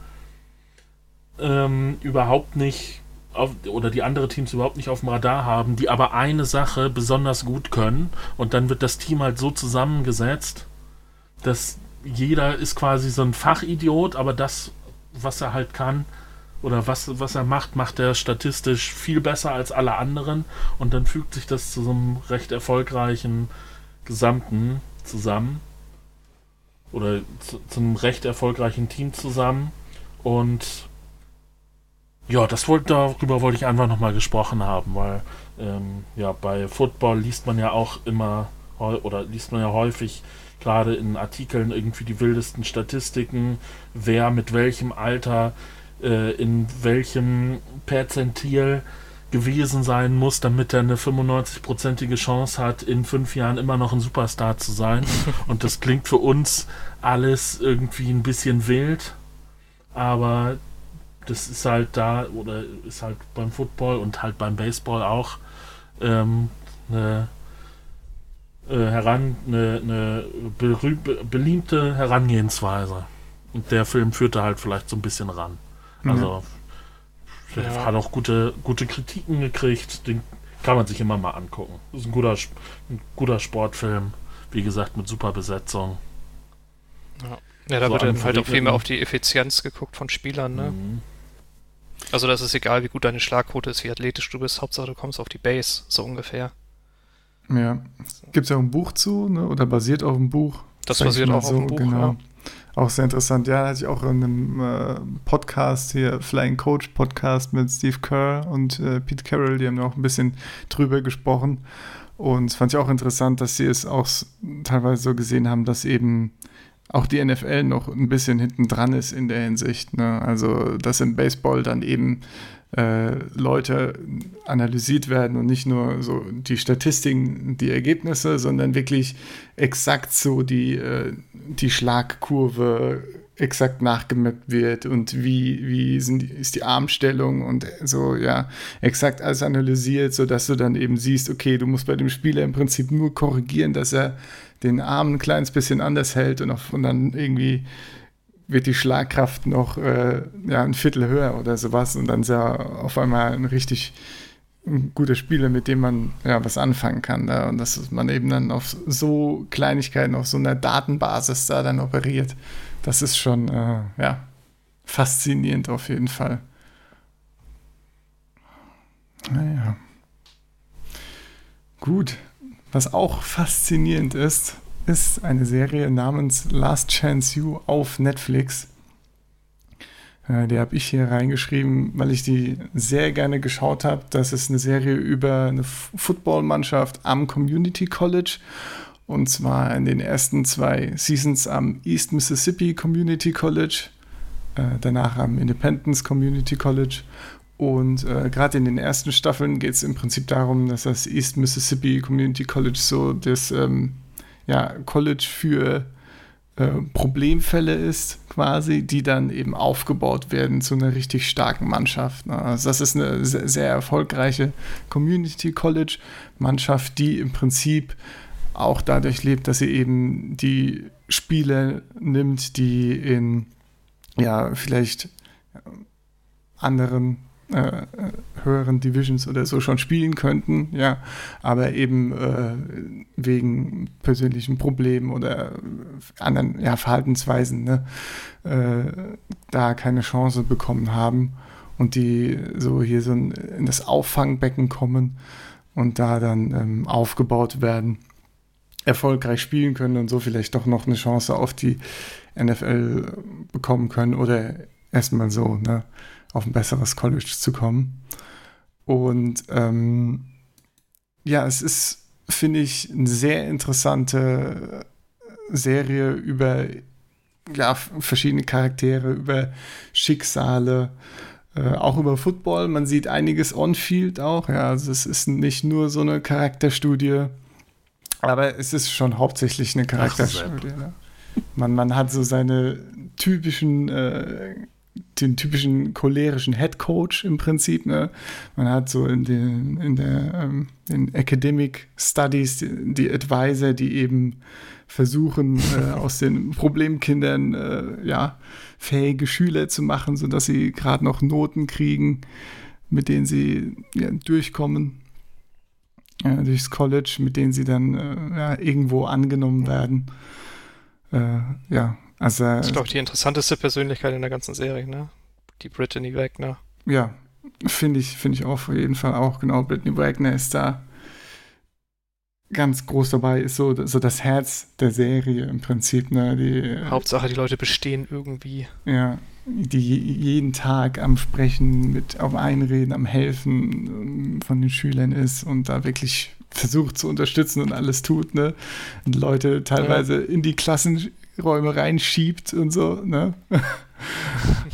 B: ähm, überhaupt nicht auf, oder die andere Teams überhaupt nicht auf dem Radar haben, die aber eine Sache besonders gut können. Und dann wird das Team halt so zusammengesetzt, dass jeder ist quasi so ein Fachidiot, aber das, was er halt kann oder was, was er macht, macht er statistisch viel besser als alle anderen. Und dann fügt sich das zu so einem recht erfolgreichen Gesamten zusammen oder zu, zu einem recht erfolgreichen Team zusammen. Und ja, das wollte, darüber wollte ich einfach nochmal gesprochen haben, weil ähm, ja, bei Football liest man ja auch immer oder liest man ja häufig gerade in Artikeln irgendwie die wildesten Statistiken, wer mit welchem Alter äh, in welchem Perzentil gewesen sein muss, damit er eine 95-prozentige Chance hat, in fünf Jahren immer noch ein Superstar zu sein. Und das klingt für uns alles irgendwie ein bisschen wild, aber das ist halt da oder ist halt beim Football und halt beim Baseball auch ähm, eine, äh, heran, eine, eine beliebte Herangehensweise. Und der Film führte halt vielleicht so ein bisschen ran. Also der
C: Ja.
B: hat auch gute, gute Kritiken gekriegt. Den kann man sich immer mal angucken. Das ist ein guter, ein guter Sportfilm. Wie gesagt, mit super Besetzung.
C: Ja, da
B: So
C: wird dann halt auch viel mehr auf die Effizienz geguckt von Spielern, ne?
B: Mhm.
C: Also das ist egal, wie gut deine Schlagquote ist, wie athletisch du bist, Hauptsache du kommst auf die Base, so ungefähr.
A: Ja. Gibt es ja auch ein Buch zu, ne? oder basiert auf einem Buch?
C: Das basiert auch auf dem Buch,
A: genau.
C: ja.
A: Auch sehr interessant. Ja, hatte ich auch in einem äh, Podcast hier, Flying Coach Podcast mit Steve Kerr und äh, Pete Carroll, die haben da auch ein bisschen drüber gesprochen. Und es fand ich auch interessant, dass sie es auch teilweise so gesehen haben, dass eben auch die NFL noch ein bisschen hinten dran ist in der Hinsicht. Ne? Also, dass im Baseball dann eben äh, Leute analysiert werden und nicht nur so die Statistiken, die Ergebnisse, sondern wirklich exakt so die, äh, die Schlagkurve exakt nachgemappt wird und wie, wie sind ist die Armstellung und so, ja, exakt alles analysiert, sodass du dann eben siehst, okay, du musst bei dem Spieler im Prinzip nur korrigieren, dass er den Arm ein kleines bisschen anders hält und, auf, und dann irgendwie wird die Schlagkraft noch äh, ja, ein Viertel höher oder sowas und dann ist er auf einmal ein richtig guter Spieler, mit dem man ja was anfangen kann. Da. Und dass man eben dann auf so Kleinigkeiten, auf so einer Datenbasis da dann operiert. das ist schon, äh, ja, faszinierend auf jeden Fall. Naja. Gut. Was auch faszinierend ist, ist eine Serie namens Last Chance You auf Netflix. Äh, die habe ich hier reingeschrieben, weil ich die sehr gerne geschaut habe. Das ist eine Serie über eine Footballmannschaft am Community College. Und zwar in den ersten zwei Seasons am East Mississippi Community College, äh, danach am Independence Community College. Und äh, gerade in den ersten Staffeln geht es im Prinzip darum, dass das East Mississippi Community College so das ähm, ja, College für äh, Problemfälle ist, quasi, die dann eben aufgebaut werden zu einer richtig starken Mannschaft. Ne? Also das ist eine sehr, sehr erfolgreiche Community College Mannschaft, die im Prinzip auch dadurch lebt, dass sie eben die Spiele nimmt, die in ja vielleicht anderen äh, höheren Divisions oder so schon spielen könnten, ja, aber eben äh, wegen persönlichen Problemen oder anderen ja, Verhaltensweisen ne, äh, da keine Chance bekommen haben und die so hier so in, in das Auffangbecken kommen und da dann ähm, aufgebaut werden, erfolgreich spielen können und so vielleicht doch noch eine Chance auf die NFL bekommen können oder erstmal so, ne? Auf ein besseres College zu kommen. Und ähm, ja, es ist, finde ich, eine sehr interessante Serie über ja, verschiedene Charaktere, über Schicksale, äh, auch über Football. Man sieht einiges on-field auch. Ja, also es ist nicht nur so eine Charakterstudie, aber es ist schon hauptsächlich eine Charakterstudie. Ne? Man, man hat so seine typischen äh, den typischen cholerischen Head Coach im Prinzip. Ne? Man hat so in den, in der, ähm, in Academic Studies die, die Advisor, die eben versuchen, äh, aus den Problemkindern äh, ja, fähige Schüler zu machen, sodass sie gerade noch Noten kriegen, mit denen sie ja, durchkommen äh, durchs College, mit denen sie dann äh, ja, irgendwo angenommen werden. Äh, ja, also,
C: das ist, glaube ich, die interessanteste Persönlichkeit in der ganzen Serie, ne? Die Brittany Wagner.
A: Ja, finde ich, finde ich auf jeden Fall auch, genau. Brittany Wagner ist da ganz groß dabei, ist so, so das Herz der Serie im Prinzip, ne? Die,
C: Hauptsache, die Leute bestehen irgendwie.
A: Ja, die jeden Tag am Sprechen, mit am Einreden, am Helfen ähm, von den Schülern ist und da wirklich versucht zu unterstützen und alles tut, ne? Und Leute teilweise ja. in die Klassen Räume reinschiebt und so. Ne?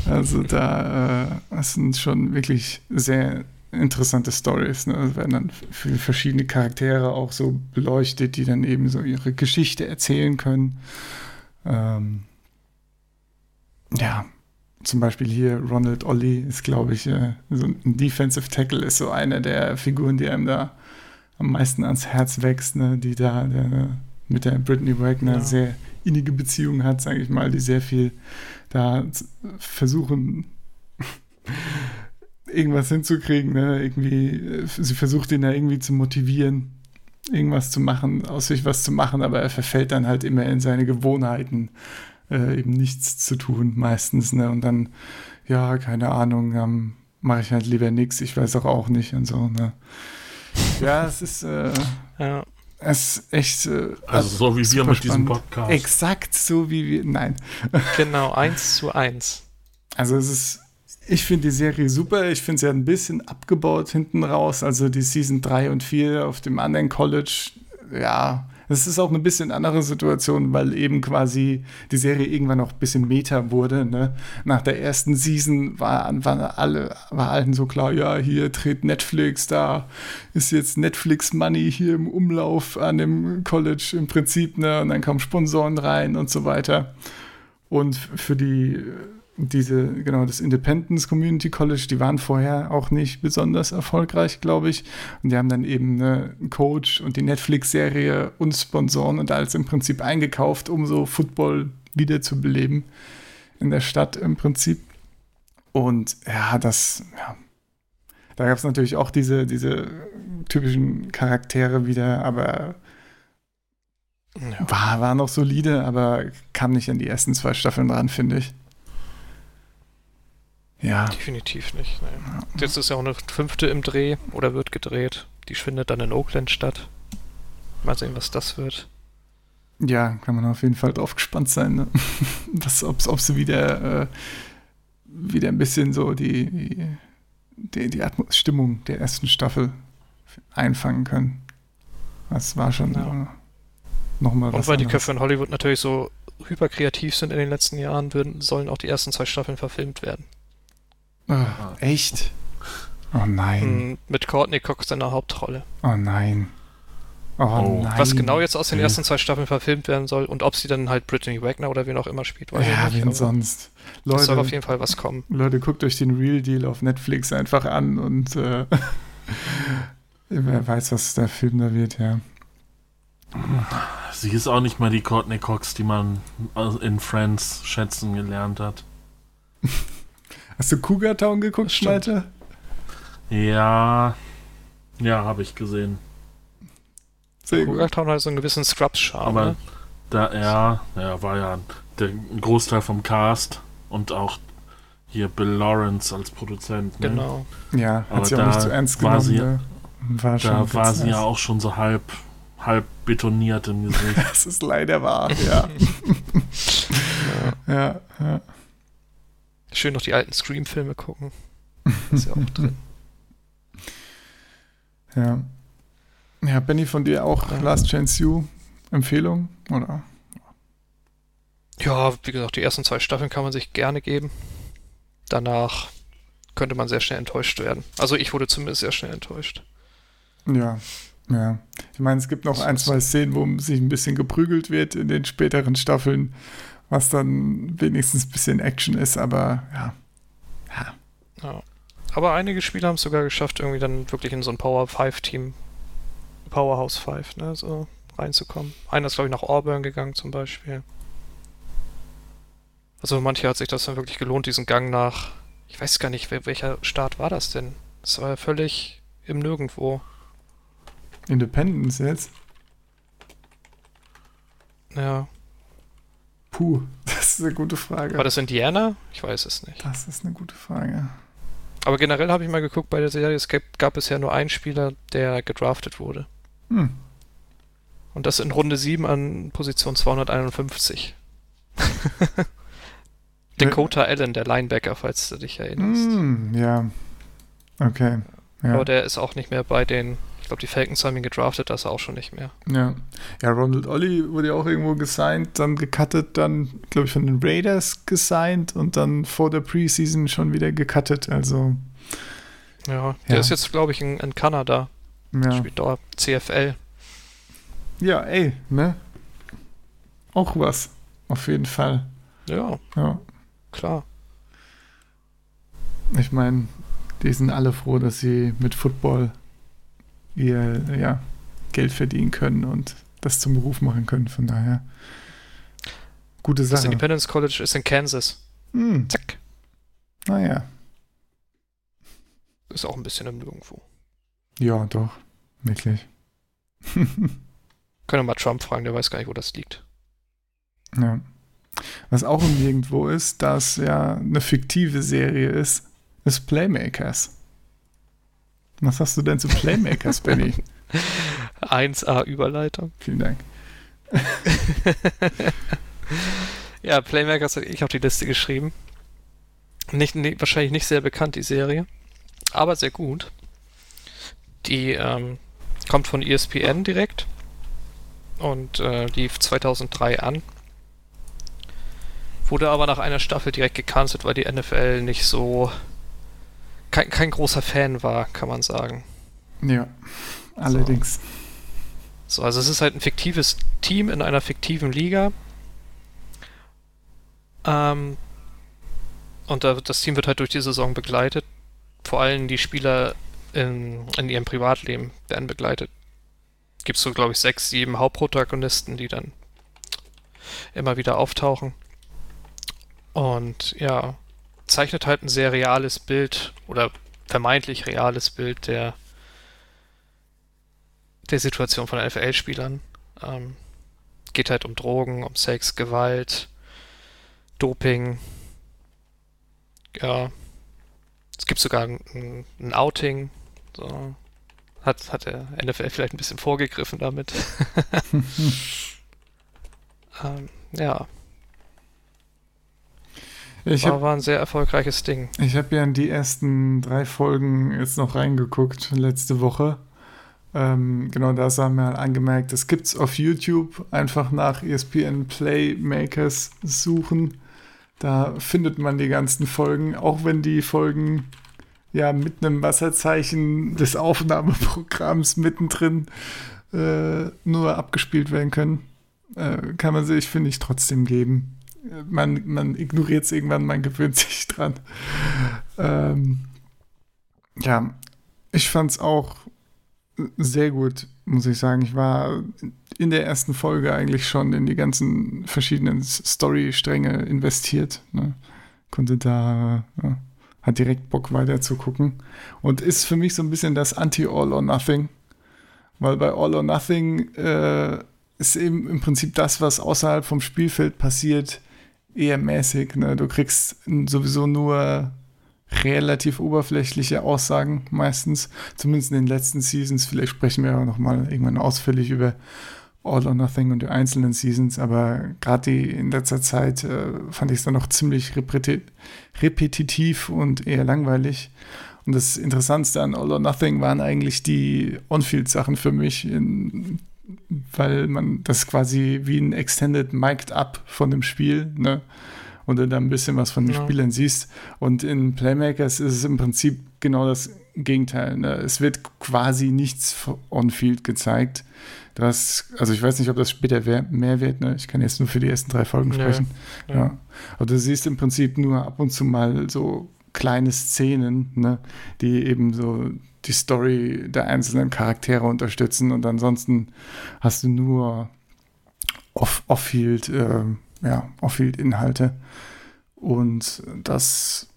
A: also da äh, sind schon wirklich sehr interessante Stories. Ne? Es werden dann für verschiedene Charaktere auch so beleuchtet, die dann eben so ihre Geschichte erzählen können. Ähm, ja, zum Beispiel hier Ronald Olli ist, glaube ich, äh, so ein Defensive Tackle ist so einer der Figuren, die einem da am meisten ans Herz wächst, ne? die da der, mit der Brittany Wagner ja. sehr innige Beziehung hat, sage ich mal, die sehr viel da versuchen, irgendwas hinzukriegen. Ne? Irgendwie, sie versucht ihn da irgendwie zu motivieren, irgendwas zu machen, aus sich was zu machen, aber er verfällt dann halt immer in seine Gewohnheiten, äh, eben nichts zu tun meistens. Ne? Und dann, ja, keine Ahnung, ähm, mache ich halt lieber nichts, ich weiß auch auch nicht und so. Ne? Ja, es ist. Äh, ja. Es ist echt. Äh,
B: also so wie wir mit spannend. diesem Podcast.
A: Exakt so wie wir. Nein.
C: Genau, eins zu eins.
A: Also es ist. Ich finde die Serie super. Ich finde sie hat ein bisschen abgebaut hinten raus. Also die Season 3 und 4 auf dem anderen College, ja, es ist auch eine bisschen andere Situation, weil eben quasi die Serie irgendwann noch ein bisschen Meta wurde. Ne? Nach der ersten Season war, waren alle, war allen so klar, ja, hier tritt Netflix, da ist jetzt Netflix Money hier im Umlauf an dem College im Prinzip, ne? Und dann kamen Sponsoren rein und so weiter. Und für die diese, genau, das Independence Community College, die waren vorher auch nicht besonders erfolgreich, glaube ich. Und die haben dann eben ne, einen Coach und die Netflix-Serie und Sponsoren und alles im Prinzip eingekauft, um so Football wiederzubeleben in der Stadt im Prinzip. Und ja, das, ja, da gab es natürlich auch diese, diese typischen Charaktere wieder, aber Ja. War, war noch solide, aber kam nicht in die ersten zwei Staffeln dran, finde ich.
C: Ja. Definitiv nicht. Nee. Ja. Jetzt ist ja auch eine fünfte im Dreh oder wird gedreht. Die findet dann in Oakland statt. Mal sehen, was das wird.
A: Ja, kann man auf jeden Fall drauf gespannt sein, ne? was, ob, ob sie wieder, äh, wieder ein bisschen so die, die, die Stimmung der ersten Staffel einfangen können. Das war schon ja. äh, nochmal
C: was. Und weil anderes. die Köpfe in Hollywood natürlich so hyperkreativ sind in den letzten Jahren, würden, sollen auch die ersten zwei Staffeln verfilmt werden.
A: Ach, echt? Oh nein. Hm,
C: mit Courtney Cox in der Hauptrolle.
A: Oh nein.
C: Oh, oh. nein. Was genau jetzt aus den ersten zwei Staffeln verfilmt werden soll und ob sie dann halt Brittany Wagner oder wen auch immer spielt,
A: weiß ja, ich nicht. wen sonst.
C: Leute, es soll auf jeden Fall was kommen.
A: Leute, guckt euch den Real Deal auf Netflix einfach an und äh, wer weiß, was der Film da wird, ja.
B: Sie ist auch nicht mal die Courtney Cox, die man in Friends schätzen gelernt hat.
A: Hast du Cougar Town geguckt, Schneiter?
B: Ja. Ja, habe ich gesehen.
C: Sehr Cougar Town hat so einen gewissen Scrubs-Charme. Aber ne?
B: da, ja, ja, war ja der Großteil vom Cast und auch hier Bill Lawrence als Produzent.
A: Ne? Genau. Ja, hat sie auch nicht zu ernst genommen.
B: Sie, ne? war da war sie ja auch schon so halb, halb betoniert im Gesicht.
A: das ist leider wahr, ja.
C: ja. ja, ja. Schön noch die alten Scream-Filme gucken. Ist ja auch drin.
A: Ja. Ja, Benny, von dir auch ja. Last Chance You Empfehlung, oder?
C: Ja, wie gesagt, die ersten zwei Staffeln kann man sich gerne geben. Danach könnte man sehr schnell enttäuscht werden. Also ich wurde zumindest sehr schnell enttäuscht.
A: Ja, ja. Ich meine, es gibt noch ein, zwei Szenen, wo sich ein bisschen geprügelt wird in den späteren Staffeln was dann wenigstens ein bisschen Action ist, aber ja.
C: Ja. ja. Aber einige Spieler haben es sogar geschafft, irgendwie dann wirklich in so ein Power 5 Team, Powerhouse 5, ne, so reinzukommen. Einer ist, glaube ich, nach Auburn gegangen zum Beispiel. Also manche hat sich das dann wirklich gelohnt, diesen Gang nach, ich weiß gar nicht, welcher Staat war das denn? Das war ja völlig im Nirgendwo.
A: Independence jetzt?
C: Ja.
A: Puh, das ist eine gute Frage.
C: War das Indiana? Ich weiß es nicht.
A: Das ist eine gute Frage.
C: Aber generell habe ich mal geguckt bei der Serie, es gab, gab bisher nur einen Spieler, der gedraftet wurde. Hm. Und das in Runde 7 an Position 251. Dakota ja. Allen, der Linebacker, falls du dich erinnerst.
A: Hm, ja. Okay. Ja.
C: Aber der ist auch nicht mehr bei den ich glaube, die Falcons haben ihn gedraftet, das auch schon nicht mehr.
A: Ja. Ja, Ronald Olli wurde ja auch irgendwo gesigned, dann gecuttet, dann, glaube ich, von den Raiders gesigned und dann vor der Preseason schon wieder gecuttet. Also.
C: Ja, der ja. ist jetzt, glaube ich, in, in Kanada. Ja. Spielt dort CFL.
A: Ja, ey, ne? Auch was. Auf jeden Fall.
C: Ja.
A: Ja.
C: Klar.
A: Ich meine, die sind alle froh, dass sie mit Football ihr ja, Geld verdienen können und das zum Beruf machen können. Von daher gute Sache. Das
C: Independence College ist in Kansas.
A: Hm. Zack. Naja.
C: Ist auch ein bisschen im Nirgendwo.
A: Ja, doch. Wirklich.
C: Können wir mal Trump fragen, der weiß gar nicht, wo das liegt.
A: Ja. Was auch im Nirgendwo ist, dass ja eine fiktive Serie ist, ist Playmakers. Was hast du denn zu Playmakers, Benny?
C: 1A Überleitung.
A: Vielen Dank.
C: ja, Playmakers habe ich auf die Liste geschrieben. Nicht, nicht, wahrscheinlich nicht sehr bekannt, die Serie. Aber sehr gut. Die ähm, kommt von ESPN direkt und äh, lief 2003 an. Wurde aber nach einer Staffel direkt gecancelt, weil die NFL nicht so kein, kein großer Fan war, kann man sagen.
A: Ja, allerdings.
C: So. so, also es ist halt ein fiktives Team in einer fiktiven Liga. Ähm, und da, das Team wird halt durch die Saison begleitet. Vor allem die Spieler in, in ihrem Privatleben werden begleitet. Gibt es so, glaube ich, sechs, sieben Hauptprotagonisten, die dann immer wieder auftauchen. Und ja, zeichnet halt ein sehr reales Bild oder vermeintlich reales Bild der, der Situation von NFL-Spielern. Ähm, geht halt um Drogen, um Sex, Gewalt, Doping. Ja. Es gibt sogar ein, ein Outing. So. Hat, hat der NFL vielleicht ein bisschen vorgegriffen damit. ähm, ja.
A: Ich
C: war,
A: hab,
C: war ein sehr erfolgreiches Ding.
A: Ich habe ja in die ersten drei Folgen jetzt noch reingeguckt, letzte Woche. Ähm, genau, da haben wir halt angemerkt, es gibt es auf YouTube, einfach nach ESPN Playmakers suchen. Da findet man die ganzen Folgen, auch wenn die Folgen ja mit einem Wasserzeichen des Aufnahmeprogramms mittendrin äh, nur abgespielt werden können. Äh, kann man sich, finde ich, trotzdem geben. Man, man ignoriert es irgendwann, man gewöhnt sich dran. Ähm, ja, ich fand es auch sehr gut, muss ich sagen. Ich war in der ersten Folge eigentlich schon in die ganzen verschiedenen Story-Stränge investiert. Ne? Konnte da, ja, hat direkt Bock weiter zu gucken. Und ist für mich so ein bisschen das Anti-All or Nothing. Weil bei All or Nothing äh, ist eben im Prinzip das, was außerhalb vom Spielfeld passiert, eher mäßig. Ne? Du kriegst sowieso nur relativ oberflächliche Aussagen meistens, zumindest in den letzten Seasons. Vielleicht sprechen wir auch noch mal irgendwann ausführlich über All or Nothing und die einzelnen Seasons, aber gerade in letzter Zeit äh, fand ich es dann noch ziemlich repeti repetitiv und eher langweilig. Und das Interessantste an All or Nothing waren eigentlich die On-Field-Sachen für mich, in, weil man das quasi wie ein Extended Mic'd Up von dem Spiel, ne? und du dann ein bisschen was von den ja. Spielern siehst. Und in Playmakers ist es im Prinzip genau das Gegenteil. Ne? Es wird quasi nichts on-field gezeigt. Du hast, also ich weiß nicht, ob das später mehr wird, ne? ich kann jetzt nur für die ersten drei Folgen sprechen. Ja, ja. Aber du siehst im Prinzip nur ab und zu mal so kleine Szenen, ne? die eben so die Story der einzelnen Charaktere unterstützen und ansonsten hast du nur off-field off äh, ja, Off-Field-Inhalte. Und das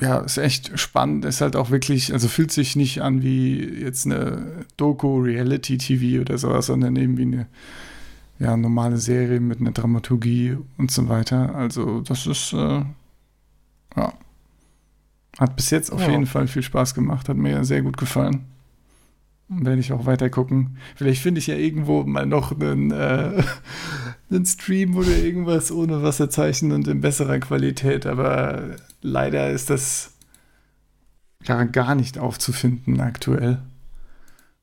A: ja, ist echt spannend, ist halt auch wirklich, also fühlt sich nicht an wie jetzt eine Doku-Reality-TV oder sowas, sondern eben wie eine ja, normale Serie mit einer Dramaturgie und so weiter. Also das ist, äh, ja, hat bis jetzt auf ja. jeden Fall viel Spaß gemacht, hat mir sehr gut gefallen. Werde ich auch weiter gucken. Vielleicht finde ich ja irgendwo mal noch einen, äh, einen Stream oder irgendwas ohne Wasserzeichen und in besserer Qualität, aber leider ist das gar, gar nicht aufzufinden aktuell.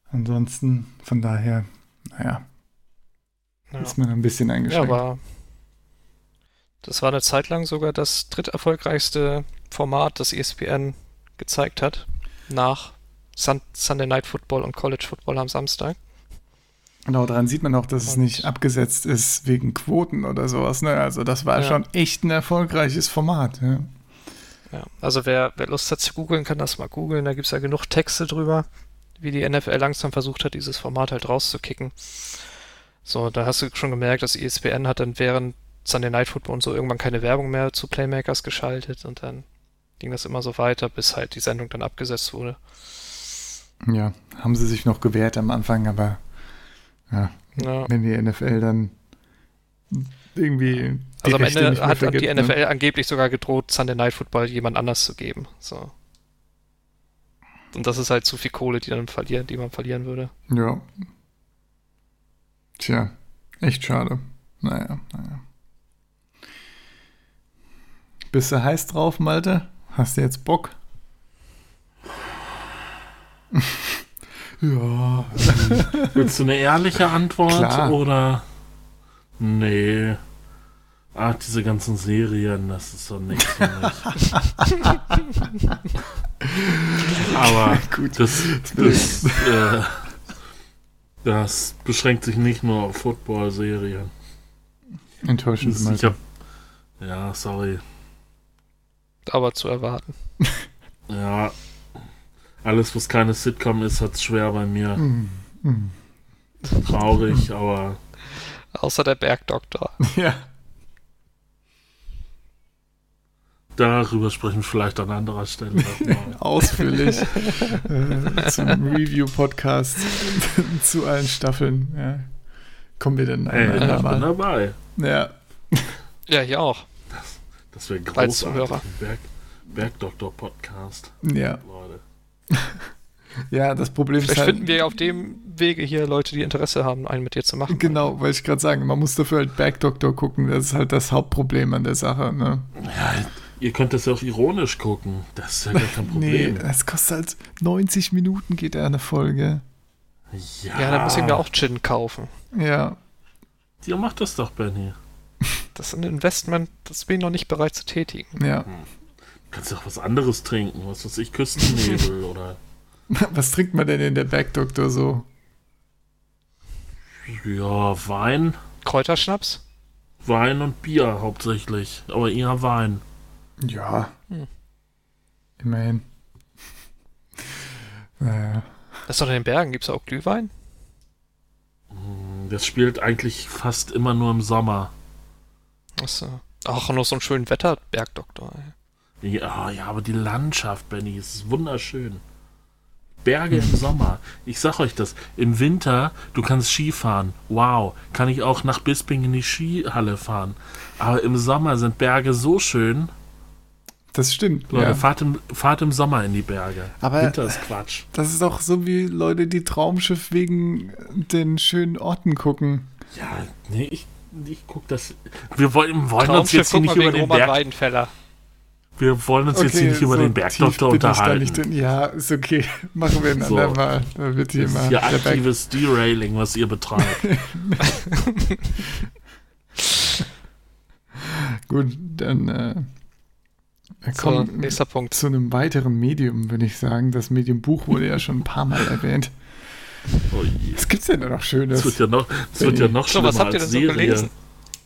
A: Ansonsten, von daher, naja, ja. ist man ein bisschen eingeschränkt. Ja, aber
C: das war eine Zeit lang sogar das dritterfolgreichste Format, das ESPN gezeigt hat, nach Sun Sunday Night Football und College Football am Samstag.
A: Genau, daran sieht man auch, dass und es nicht abgesetzt ist wegen Quoten oder sowas. Ne? Also das war ja. schon echt ein erfolgreiches Format. Ja,
C: ja also wer, wer Lust hat zu googeln, kann das mal googeln. Da gibt es ja genug Texte drüber, wie die NFL langsam versucht hat, dieses Format halt rauszukicken. So, da hast du schon gemerkt, dass ESPN hat dann während Sunday Night Football und so irgendwann keine Werbung mehr zu Playmakers geschaltet und dann ging das immer so weiter, bis halt die Sendung dann abgesetzt wurde.
A: Ja, haben sie sich noch gewehrt am Anfang, aber ja, ja. wenn die NFL dann irgendwie.
C: Also am Rechte Ende hat vergibt, die NFL ne? angeblich sogar gedroht, Sunday Night Football jemand anders zu geben. So. Und das ist halt zu viel Kohle, die dann verlieren, die man verlieren würde.
A: Ja. Tja, echt schade. Naja, naja. Bist du heiß drauf, Malte? Hast du jetzt Bock?
B: ja. Willst du eine ehrliche Antwort Klar. oder? Nee. Ach, diese ganzen Serien, das ist doch nichts für mich. Aber Gut. das, das, äh, das beschränkt sich nicht nur auf Football-Serien.
A: Enttäuschend. Ich hab,
B: ja, sorry.
C: Aber zu erwarten.
B: ja, alles, was keine Sitcom ist, hat es schwer bei mir. Mm, mm. Traurig, aber.
C: Außer der Bergdoktor.
A: Ja.
B: Darüber sprechen wir vielleicht an anderer Stelle.
A: Ausführlich äh, zum Review-Podcast zu allen Staffeln. Ja. Kommen wir denn
B: Hey,
A: am
B: ich bin dabei.
A: Ja,
C: Ja, hier auch.
B: Das wäre großartig. Berg, Bergdoktor-Podcast,
A: ja,
B: Leute.
A: ja, das Problem
C: Vielleicht
A: ist halt,
C: finden wir auf dem Wege hier Leute, die Interesse haben, einen mit dir zu machen.
A: genau, wollte ich gerade sagen, man muss dafür halt Bergdoktor gucken, das ist halt das Hauptproblem an der Sache, ne?
B: Ja, ihr könnt das ja auch ironisch gucken. Das ist ja gar kein
A: Nee,
B: Problem.
A: das kostet halt 90 Minuten geht er eine Folge.
C: Ja, dann muss ich mir auch Gin kaufen.
A: Ja,
B: Ihr macht das doch, Benny.
C: Das ist ein Investment, das bin ich noch nicht bereit zu tätigen.
A: ja.
B: Du kannst ja auch was anderes trinken. Was weiß ich, Küstennebel oder.
A: Was trinkt man denn in der Bergdoktor so?
B: Ja, Wein.
C: Kräuterschnaps?
B: Wein und Bier hauptsächlich. Aber eher Wein.
A: Ja.
C: Hm.
A: Immerhin. Naja.
C: Das ist doch in den Bergen. Gibt es auch Glühwein?
B: Das spielt eigentlich fast immer nur im Sommer.
C: Achso. Auch noch so ein schönen Wetter, Bergdoktor. Ey.
B: Ja, ja, aber die Landschaft, Benny, ist wunderschön. Berge im Sommer. Ich sag euch das. Im Winter, du kannst Skifahren. Wow. Kann ich auch nach Bisping in die Skihalle fahren. Aber im Sommer sind Berge so schön.
A: Das stimmt.
B: Leute,
A: ja.
B: fahrt, im, fahrt im Sommer in die Berge.
A: Aber-
B: Winter ist Quatsch.
A: Das ist auch so wie Leute, die Traumschiff wegen den schönen Orten gucken.
B: Ja, nee, ich, ich guck das. Wir wollen, wollen uns jetzt hier nicht über den
C: Roman
B: Berg.
C: Weidenfeller.
B: Wir wollen uns jetzt hier nicht über
A: so
B: den Bergdoktor unterhalten.
A: nicht drin. Ja, ist okay. Machen wir ein
B: So.
A: andermal. Da wird hier
B: Das
A: mal
B: ist
A: Berg
B: aktives Derailing, was ihr betreibt.
A: Gut, dann äh, wir
C: So,
A: kommen
C: nächster Punkt.
A: zu einem weiteren Medium, würde ich sagen. Das Medium Buch wurde ja schon ein paar Mal erwähnt.
B: Oh je.
A: Was gibt's denn da noch Schönes?
B: Das wird ja noch, das wird ja noch
C: So,
B: schlimmer
C: was habt ihr denn so gelesen?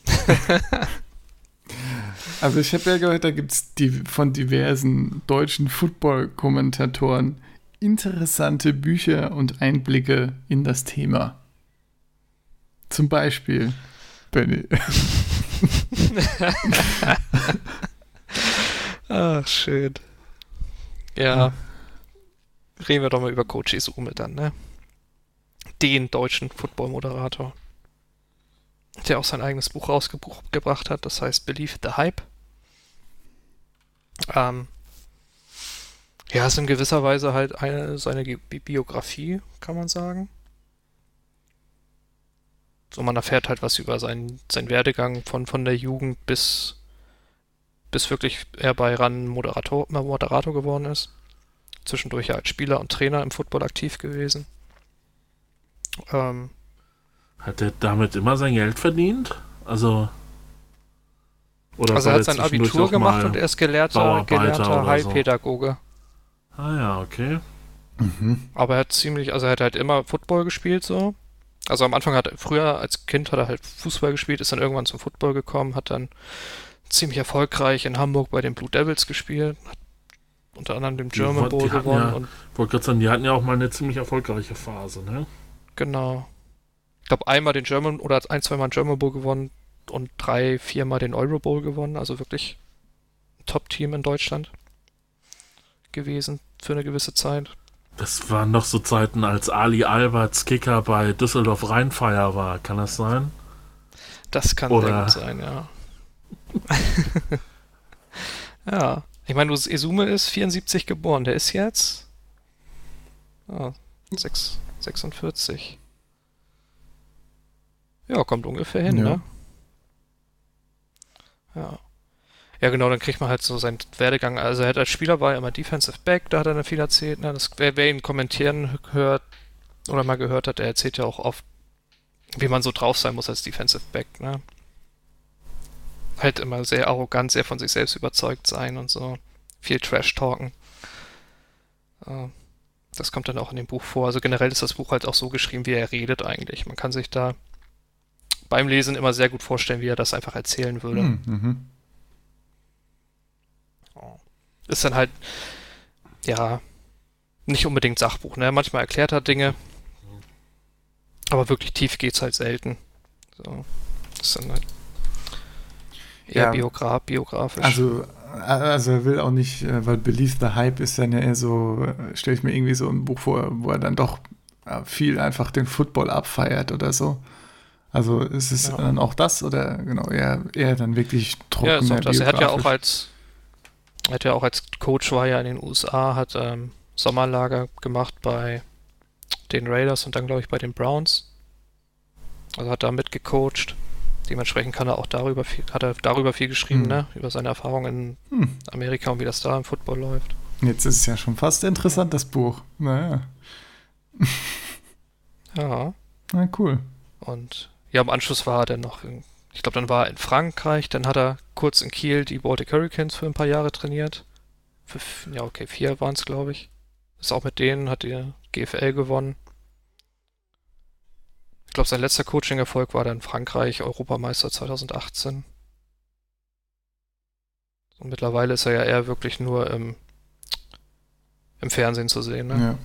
A: Also ich habe ja gehört, da gibt es die, von diversen deutschen Football-Kommentatoren interessante Bücher und Einblicke in das Thema. Zum Beispiel, Benny.
C: Ach, schön. Ja. Reden wir doch mal über Coach Isume dann, ne? Den deutschen Football-Moderator. Der auch sein eigenes Buch rausgebracht hat, das heißt Believe the Hype. Ähm, ja, ist in gewisser Weise halt eine, seine Biografie, kann man sagen. So, man erfährt halt was über seinen, seinen Werdegang von, von der Jugend bis, bis wirklich er bei RAN Moderator, Moderator geworden ist. Zwischendurch ja als Spieler und Trainer im Football aktiv gewesen. Ähm,
B: Hat er damit immer sein Geld verdient? Also. Oder
C: also er hat sein Abitur gemacht und er ist gelehrter, gelernter
B: oder so.
C: Heilpädagoge.
B: Ah ja, okay.
A: Mhm.
C: Aber er hat ziemlich, also er hat halt immer Football gespielt so. Also am Anfang hat er, früher als Kind hat er halt Fußball gespielt, ist dann irgendwann zum Football gekommen, hat dann ziemlich erfolgreich in Hamburg bei den Blue Devils gespielt, hat unter anderem
B: Die
C: German Bowl gewonnen
B: ja-
C: und
B: Wollte gerade sagen, die hatten ja auch mal eine ziemlich erfolgreiche Phase, ne?
C: Genau. Ich glaube einmal den German oder ein, zweimal den German Bowl gewonnen und drei, viermal den Euro Bowl gewonnen, also wirklich ein Top-Team in Deutschland gewesen für eine gewisse Zeit.
B: Das waren noch so Zeiten, als Ali Alberts Kicker bei Düsseldorf Rheinfire war. Kann das sein?
C: Das kann
B: Oder-
C: sein, ja. ja. Ich meine, Esume ist 74 geboren. Der ist jetzt ah, 6, 46. Ja, kommt ungefähr hin,
A: Ja.
C: ne? Ja. Ja, genau, dann kriegt man halt so seinen Werdegang. Also, er hat als Spieler war er immer Defensive Back, da hat er dann viel erzählt. Ne? Das, wer, wer ihn kommentieren hört oder mal gehört hat, der erzählt ja auch oft, wie man so drauf sein muss als Defensive Back, ne? Halt immer sehr arrogant, sehr von sich selbst überzeugt sein und so. Viel Trash talken. Das kommt dann auch in dem Buch vor. Also generell ist das Buch halt auch so geschrieben, wie er redet eigentlich. Man kann sich da beim Lesen immer sehr gut vorstellen, wie er das einfach erzählen würde.
A: Mhm. Mhm.
C: Ist dann halt, ja, nicht unbedingt Sachbuch, ne? Manchmal erklärt er Dinge, aber wirklich tief geht's halt selten. So. Ist dann halt eher
A: Ja.
C: biogra biografisch.
A: Also, also er will auch nicht, äh, weil Believe the Hype ist dann ja eher so, stelle ich mir irgendwie so ein Buch vor, wo er dann doch äh, viel einfach den Football abfeiert oder so. Also ist es
C: Ja.
A: dann auch das oder genau eher, eher dann wirklich trocken?
C: Ja, ist auch das. Er hat ja auch als er hat ja auch als Coach war ja in den USA, hat ähm, Sommerlager gemacht bei den Raiders und dann glaube ich bei den Browns. Also hat da mitgecoacht. Dementsprechend kann er auch darüber viel, hat er darüber viel geschrieben,
A: Hm.
C: ne? Über seine Erfahrungen in
A: Hm.
C: Amerika und wie das da im Football läuft.
A: Jetzt ist es ja schon fast interessant, das Buch. Naja,
C: Ja.
A: na cool.
C: Und ja, im Anschluss war er dann noch, in, ich glaube, dann war er in Frankreich, dann hat er kurz in Kiel die Baltic Hurricanes für ein paar Jahre trainiert. Für, ja, okay, vier waren es, glaube ich. Ist auch mit denen, hat die GFL gewonnen. Ich glaube, sein letzter Coaching-Erfolg war dann Frankreich, Europameister 2018. Und mittlerweile ist er ja eher wirklich nur im, im Fernsehen zu sehen. Ne?
A: Ja.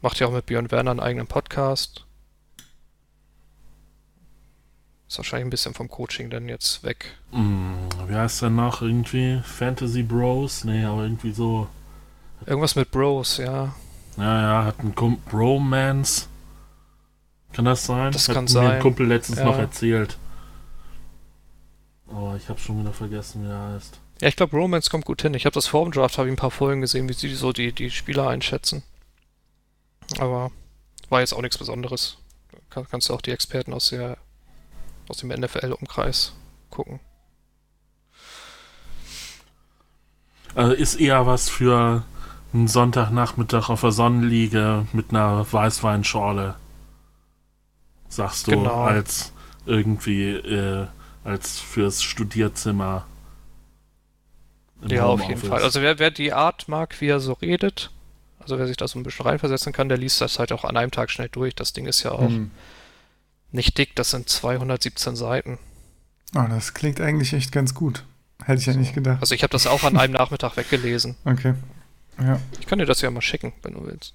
C: Macht ja auch mit Björn Werner einen eigenen Podcast. Ist wahrscheinlich ein bisschen vom Coaching dann jetzt weg.
B: Hm, wie heißt der noch? Irgendwie Fantasy Bros? Nee, aber irgendwie so.
C: Irgendwas mit Bros, ja.
B: Ja, ja, hat ein Kum Bromance. Kann das sein?
C: Das
B: hat
C: kann
B: mir
C: sein.
B: ein Kumpel letztens
C: Ja.
B: noch erzählt. Aber ich habe schon wieder vergessen, wie er heißt.
C: Ja, ich glaube, Romance kommt gut hin. Ich habe das vor dem Draft, habe ich ein paar Folgen gesehen, wie sie so die, die Spieler einschätzen. Aber war jetzt auch nichts Besonderes. Kann, kannst du auch die Experten aus der aus dem NFL-Umkreis gucken.
B: Also ist eher was für einen Sonntagnachmittag auf der Sonnenliege mit einer Weißweinschorle. Sagst du,
C: Genau.
B: als irgendwie, äh, als fürs Studierzimmer. im
C: Ja, auf jeden. Fall. Also wer, wer die Art mag, wie er so redet, also wer sich da so ein bisschen reinversetzen kann, der liest das halt auch an einem Tag schnell durch. Das Ding ist ja auch
A: Hm.
C: nicht dick, das sind 217 Seiten.
A: Oh, das klingt eigentlich echt ganz gut. Hätte ich ja nicht gedacht.
C: Also ich habe das auch an einem Nachmittag weggelesen.
A: Okay. Ja,
C: Ich kann dir das ja mal schicken, wenn du willst.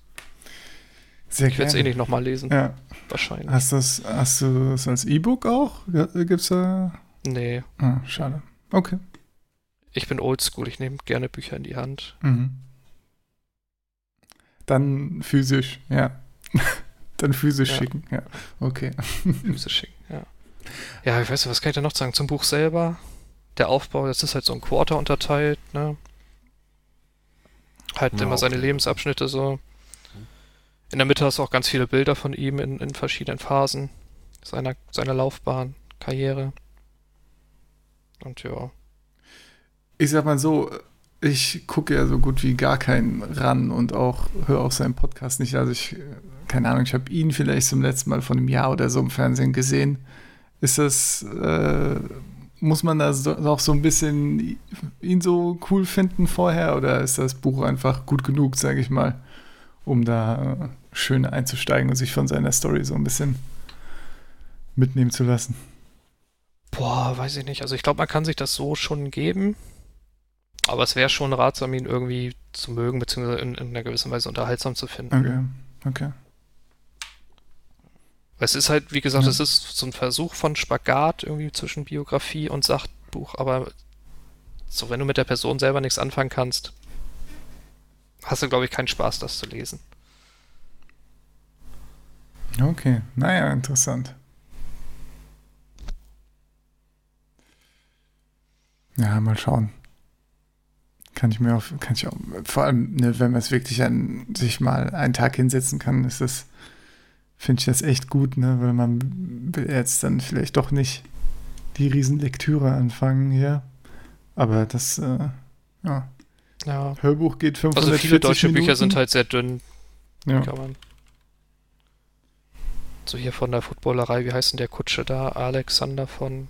A: Sehr
C: Ich werde es eh nicht nochmal lesen,
A: Ja.
C: wahrscheinlich.
A: Hast, das, hast du das als E-Book auch? Gibt's da?
C: Nee,
A: Ah, schade. Okay.
C: ich bin oldschool, ich nehme gerne Bücher in die Hand.
A: Mhm. Dann physisch, ja. Dann physisch
C: Ja.
A: schicken, ja. Okay.
C: Füße schicken, ja. Ja, ich weiß nicht, was kann ich da noch sagen? Zum Buch selber. Der Aufbau, das ist halt so ein Quarter unterteilt, ne? Halt
B: Ja,
C: immer seine. Lebensabschnitte so. In der Mitte hast du auch ganz viele Bilder von ihm in, in verschiedenen Phasen seiner, seiner Laufbahn, Karriere. Und ja.
A: Ich sag mal so, ich gucke ja so gut wie gar keinen ran und auch höre auch seinen Podcast nicht. Also ich, keine Ahnung, ich habe ihn vielleicht zum letzten Mal von einem Jahr oder so im Fernsehen gesehen. Ist das, äh, muss man da so, auch so ein bisschen ihn so cool finden vorher oder ist das Buch einfach gut genug, sage ich mal, um da äh, schön einzusteigen und sich von seiner Story so ein bisschen mitnehmen zu lassen?
C: Boah, weiß ich nicht. Also ich glaube, man kann sich das so schon geben. Aber es wäre schon ratsam, ihn irgendwie zu mögen, beziehungsweise in, in einer gewissen Weise unterhaltsam zu finden.
A: Okay, okay.
C: Es ist halt, wie gesagt,
A: Ja.
C: es ist so ein Versuch von Spagat irgendwie zwischen Biografie und Sachbuch, aber so, wenn du mit der Person selber nichts anfangen kannst, hast du, glaube ich, keinen Spaß, das zu lesen.
A: Okay, naja, interessant. Ja, mal schauen. Kann ich mir auf, kann ich auch, vor allem, ne, wenn man es wirklich an sich mal einen Tag hinsetzen kann, ist das, finde ich das echt gut, ne, weil man will jetzt dann vielleicht doch nicht die Riesenlektüre anfangen hier. Aber das, äh, ja,
C: Ja.
A: Hörbuch geht 540
C: Also viele deutsche
A: Minuten.
C: Bücher sind halt sehr dünn,
A: ja.
C: kann man. So hier von der Footballerei, wie heißt denn der Kutsche da? Alexander von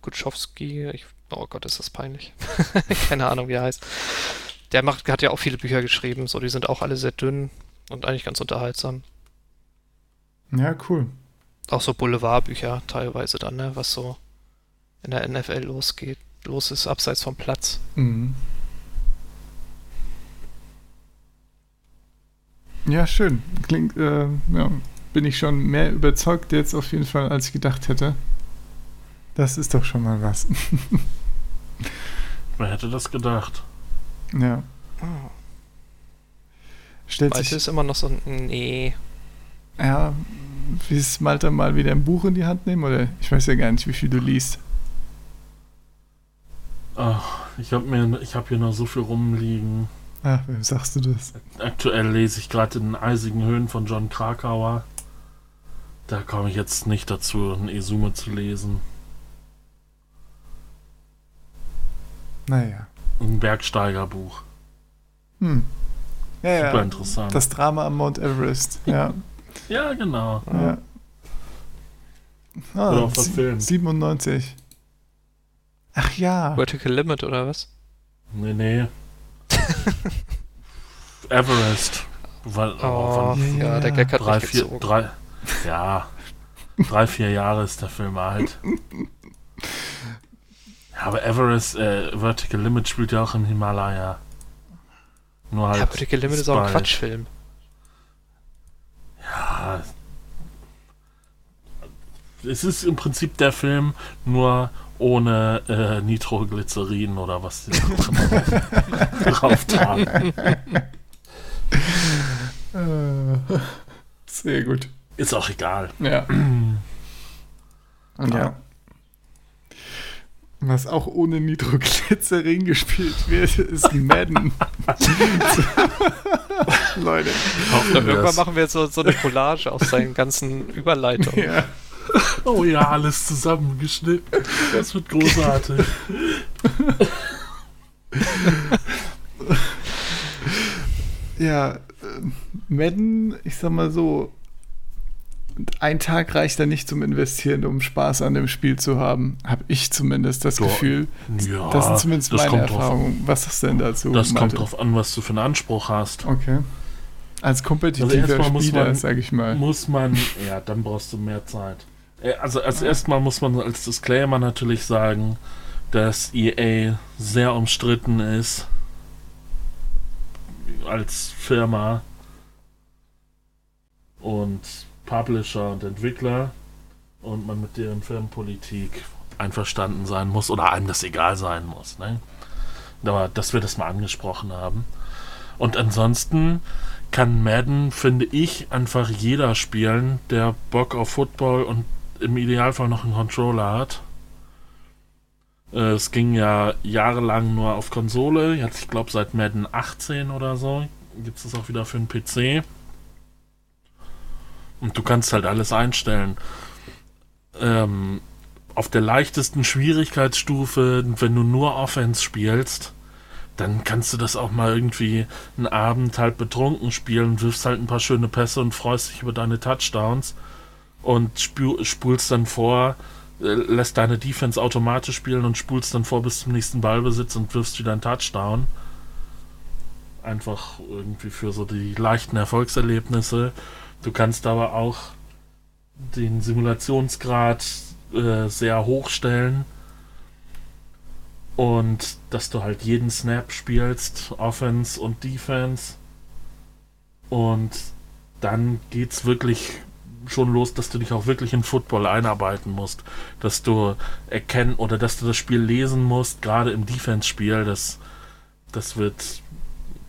C: Kutschowski. Ich, oh Gott, ist das peinlich. Keine Ahnung, wie er heißt. Der macht, hat ja auch viele Bücher geschrieben, so die sind auch alle sehr dünn und eigentlich ganz unterhaltsam.
A: ja, cool.
C: Auch so Boulevardbücher teilweise dann, ne, was so in der NFL losgeht, los ist, abseits vom Platz.
A: Mhm. Ja, schön. Klingt, äh, ja, bin ich schon mehr überzeugt jetzt auf jeden Fall, als ich gedacht hätte. Das ist doch schon mal was.
B: Wer hätte das gedacht?
A: ja.
C: Oh,
A: Stellt
C: Malte
A: sich,
C: ist immer noch so ein, nee,
A: ja, willst Malta mal wieder ein Buch in die Hand nehmen? Oder ich weiß ja gar nicht, wie viel du liest.
B: Ach, ich habe mir, ich habe hier noch so viel rumliegen.
A: Ach, wem sagst du das?
B: Aktuell lese ich gerade in den eisigen Höhen von John Krakauer. Da komme ich jetzt nicht dazu, ein Esume zu lesen.
A: Naja.
B: Ein Bergsteigerbuch.
A: Hm. Ja,
B: Super
A: ja.
B: interessant.
A: Das Drama am Mount Everest. Ja.
B: ja, genau.
A: ja. Ah,
B: Oder auch verfilmt.
A: 97. Ach ja.
C: Vertical Limit oder was?
B: Nee, nee. Everest. Weil,
C: Oh,
B: oh,
A: Ja,
C: ja, der. Gag hat
B: drei,
C: mich
B: vier,
C: gezogen.
B: drei, ja, drei, vier Jahre ist der Film alt. Ja, aber Everest, äh, Vertical Limit spielt ja auch im Himalaya. Nur halt.
C: Ja, Vertical Limit ist auch ein Quatschfilm.
B: Ja. Es ist im Prinzip der Film, nur ohne äh, Nitroglycerin oder was auch immer drauf tragen.
A: Sehr gut.
B: Ist auch egal.
A: Ja. ja. Was auch ohne Nitroglycerin gespielt wird, ist Madden. Leute.
C: Irgendwann machen wir jetzt so, so eine Collage aus seinen ganzen Überleitungen.
A: Ja.
B: Oh ja, alles zusammengeschnitten. Das wird großartig.
A: Ja, äh, Madden, ich sag mal so, ein Tag reicht da nicht zum Investieren, um Spaß an dem Spiel zu haben. Habe ich zumindest das
B: Ja,
A: Gefühl.
B: Ja,
A: das sind zumindest
B: das
A: meine
B: kommt drauf-
A: Erfahrungen. Was ist denn dazu?
B: Das kommt
A: Malte?
B: drauf an, was du für einen Anspruch hast.
A: Okay. Als
B: Also
A: kompetitiver
B: muss
A: Spieler,
B: man-
A: sag ich mal.
B: Muss man, ja, dann brauchst du mehr Zeit. Äh, Also als erstmal muss man als Disclaimer natürlich sagen, dass EA sehr umstritten ist als Firma und Publisher und Entwickler und man mit deren Firmenpolitik einverstanden sein muss oder einem das egal sein muss. Ne? Aber dass wir das mal angesprochen haben. Und ansonsten kann Madden, finde ich, einfach jeder spielen, der Bock auf Football und im Idealfall noch einen Controller hat. Äh, Es ging ja jahrelang nur auf Konsole, jetzt ich glaube seit Madden 18 oder so gibt es das auch wieder für den PC. Und du kannst halt alles einstellen. Ähm, auf der leichtesten Schwierigkeitsstufe, wenn du nur Offense spielst, dann kannst du das auch mal irgendwie einen Abend halt betrunken spielen, wirfst halt ein paar schöne Pässe und freust dich über deine Touchdowns und spu spulst dann vor, äh, lässt deine Defense automatisch spielen und spulst dann vor bis zum nächsten Ballbesitz und wirfst wieder einen Touchdown. Einfach irgendwie für so die leichten Erfolgserlebnisse. Du kannst aber auch den Simulationsgrad äh, sehr hoch stellen und dass du halt jeden Snap spielst, Offense und Defense. Und dann geht's wirklich schon los, dass du dich auch wirklich in Football einarbeiten musst, dass du erkennen oder dass du das Spiel lesen musst, gerade im Defense-Spiel, das, das wird,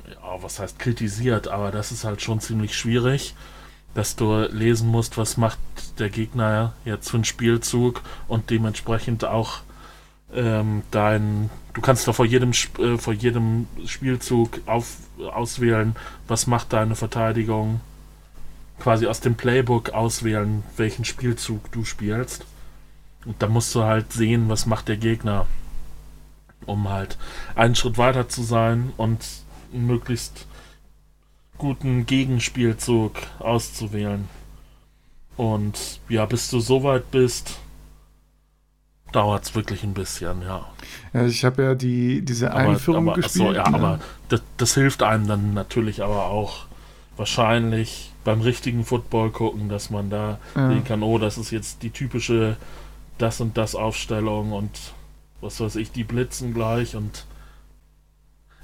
B: ja, was heißt kritisiert, aber das ist halt schon ziemlich schwierig, dass du lesen musst, was macht der Gegner jetzt für einen Spielzug und dementsprechend auch ähm, dein, du kannst da vor jedem, äh, vor jedem Spielzug auf, auswählen, was macht deine Verteidigung, quasi aus dem Playbook auswählen, welchen Spielzug du spielst. Und da musst du halt sehen, was macht der Gegner, um halt einen Schritt weiter zu sein und möglichst guten Gegenspielzug auszuwählen. Und ja, bis du so weit bist, dauert es wirklich ein bisschen, ja.
A: Ja, ich habe ja die, diese
B: Aber,
A: Einführung
B: aber,
A: gespielt.
B: achso, ja,
A: ne?
B: aber das, das hilft einem dann natürlich aber auch wahrscheinlich beim richtigen Football gucken, dass man da
A: ja.
B: sehen kann, oh, das ist jetzt die typische das und das Aufstellung und was weiß ich, die blitzen gleich und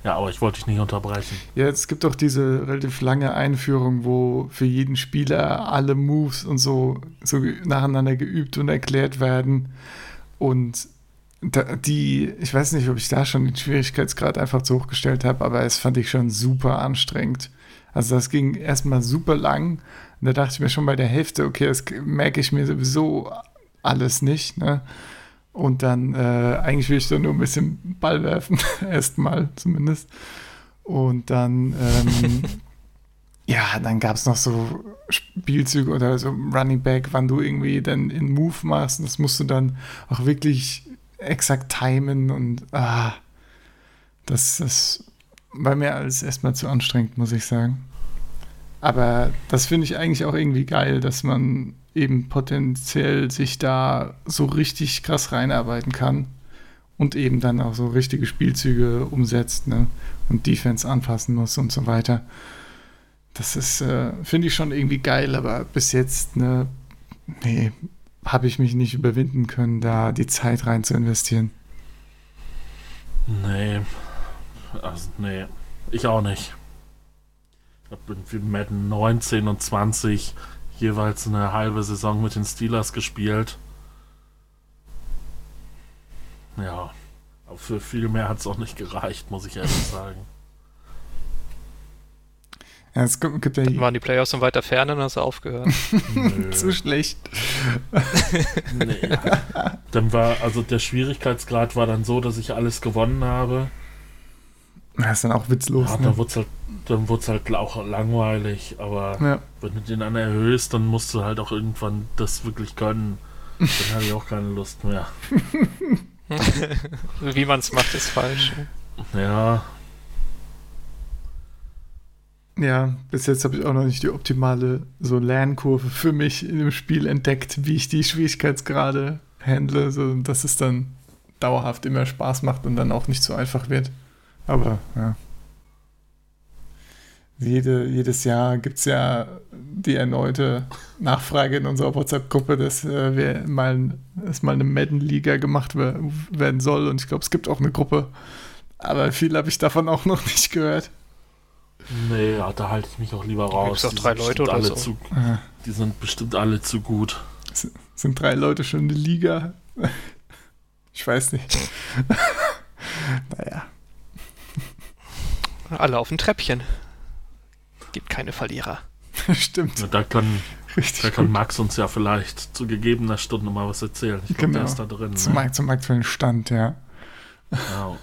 B: ja, aber ich wollte dich nicht unterbrechen.
A: Ja, es gibt auch diese relativ lange Einführung, wo für jeden Spieler alle Moves und so, so nacheinander geübt und erklärt werden. Und die, ich weiß nicht, ob ich da schon den Schwierigkeitsgrad einfach zu hoch gestellt habe, aber es fand ich schon super anstrengend. Also das ging erstmal super lang. Und da dachte ich mir schon bei der Hälfte, okay, das merke ich mir sowieso alles nicht. Ne? Und dann, äh, eigentlich will ich da nur ein bisschen Ball werfen, erstmal zumindest. Und dann, ähm, ja, dann gab es noch so Spielzüge oder so Running Back, wann du irgendwie dann in Move machst. Das musst du dann auch wirklich exakt timen und ah, das, das war mir alles erstmal zu anstrengend, muss ich sagen. Aber das finde ich eigentlich auch irgendwie geil, dass man eben potenziell sich da so richtig krass reinarbeiten kann und eben dann auch so richtige Spielzüge umsetzt ne? und Defense anpassen muss und so weiter. Das ist, äh, finde ich schon irgendwie geil, aber bis jetzt, ne, nee, habe ich mich nicht überwinden können, da die Zeit rein zu investieren.
B: Nee. Also, nee. Ich auch nicht. Ich habe irgendwie Madden 19 und 20 jeweils eine halbe Saison mit den Steelers gespielt. Ja, aber für viel mehr hat es auch nicht gereicht, muss ich ehrlich sagen.
A: Ja, es gibt, gibt ja
C: Dann waren die Playoffs in weiter Ferne und hast du aufgehört.
A: Zu schlecht.
B: nee. Dann war, also der Schwierigkeitsgrad war dann so, dass ich alles gewonnen habe.
A: Das ist dann auch witzlos.
B: Ja,
A: ne?
B: dann wurde es halt, dann halt auch langweilig, aber
A: ja.
B: wenn du den dann erhöhst, dann musst du halt auch irgendwann das wirklich können. Dann habe ich auch keine Lust mehr.
C: Wie man es macht, ist falsch.
B: Ja,
A: Ja, bis jetzt habe ich auch noch nicht die optimale so Lernkurve für mich in dem Spiel entdeckt, wie ich die Schwierigkeitsgrade handle, so dass es dann dauerhaft immer Spaß macht und dann auch nicht so einfach wird. Aber ja. Jede, jedes Jahr gibt es ja die erneute Nachfrage in unserer WhatsApp-Gruppe, dass, äh, wir mal, dass mal eine Madden-Liga gemacht we werden soll. Und ich glaube, es gibt auch eine Gruppe. Aber viel habe ich davon auch noch nicht gehört.
B: Nee, ja, da halte ich mich auch lieber raus.
C: Gibt's doch drei
B: sind
C: Leute oder
B: alle
C: so.
B: Zu,
A: Äh,
B: die sind bestimmt alle zu gut.
A: S- Sind drei Leute schon eine Liga? Ich weiß nicht. naja.
C: Alle auf dem Treppchen. Gibt keine Verlierer.
A: Stimmt.
B: Ja, da kann,
A: Richtig.
B: da kann
A: gut.
B: Max uns ja vielleicht zu gegebener Stunde mal was erzählen. Ich glaube,
A: Genau.
B: der ist da drin.
A: Zum,
B: Ne?
A: zum aktuellen Stand, ja.
B: Ja.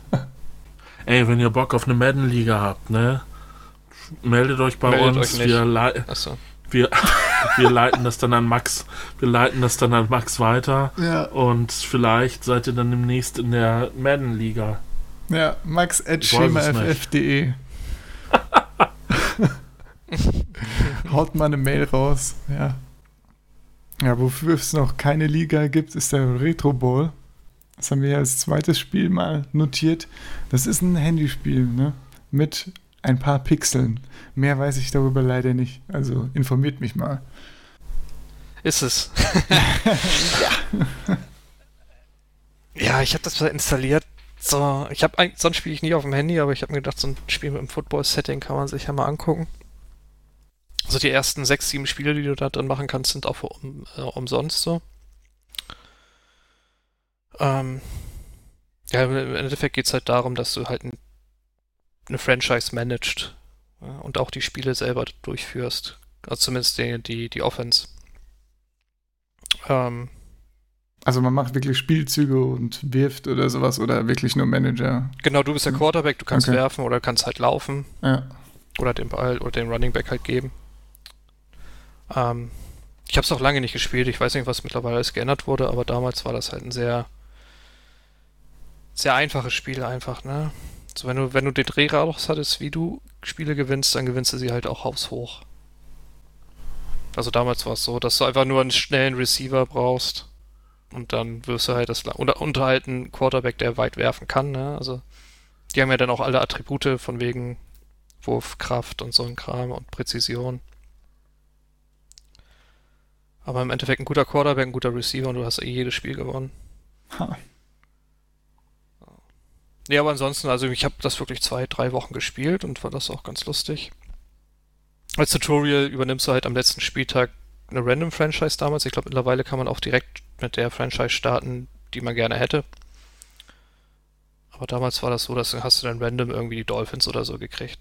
B: Ey, wenn ihr Bock auf eine Madden-Liga habt, ne? Meldet euch bei
C: Meldet
B: uns.
C: euch nicht.
B: wir, lei
C: Achso.
B: wir, wir leiten das dann an Max. Wir leiten das dann an Max weiter.
A: Ja,
B: Und vielleicht seid ihr dann demnächst in der Madden-Liga.
A: Ja max at schemaff.de. Haut mal eine Mail raus, ja. Ja, wofür es noch keine Liga gibt, ist der Retro Ball. Das haben wir ja als zweites Spiel mal notiert. Das ist ein Handyspiel, ne? Mit ein paar Pixeln. Mehr weiß ich darüber leider nicht. Also informiert mich mal.
C: Ist es. ja, ich habe das mal installiert. So, ich habe sonst spiele ich nie auf dem Handy, aber ich habe mir gedacht, so ein Spiel mit einem Football-Setting kann man sich ja mal angucken. Also die ersten sechs, sieben Spiele, die du da drin machen kannst, sind auch um, äh, umsonst so. Ähm, ja, im Endeffekt geht es halt darum, dass du halt ein, eine Franchise managst ja, und auch die Spiele selber durchführst. Also zumindest die, die, die Offense. Ähm,
A: Also man macht wirklich Spielzüge und wirft oder sowas oder wirklich nur Manager.
C: genau, du bist der
A: Hm.
C: Quarterback, du kannst
A: Okay.
C: werfen oder kannst halt laufen
A: Ja.
C: oder den Ball oder den Running Back halt geben. Ähm, ich habe es auch lange nicht gespielt, ich weiß nicht, was mittlerweile alles geändert wurde, aber damals war das halt ein sehr sehr einfaches Spiel einfach, ne? So, wenn du, wenn du den Drehradius hattest, wie du Spiele gewinnst, dann gewinnst du sie halt auch haushoch. Also damals war es so, dass du einfach nur einen schnellen Receiver brauchst und dann wirst du halt das und, und halt einen Quarterback, der weit werfen kann, ne? Also die haben ja dann auch alle Attribute von wegen Wurfkraft und so ein Kram und Präzision. Aber im Endeffekt ein guter Quarterback, ein guter Receiver und du hast eh jedes Spiel gewonnen.
A: Ha.
C: Ja, aber ansonsten, also ich habe das wirklich zwei, drei Wochen gespielt und war das auch ganz lustig. Als Tutorial übernimmst du halt am letzten Spieltag eine Random Franchise damals. Ich glaube, mittlerweile kann man auch direkt mit der Franchise starten, die man gerne hätte. Aber damals war das so, dass hast du dann random irgendwie die Dolphins oder so gekriegt.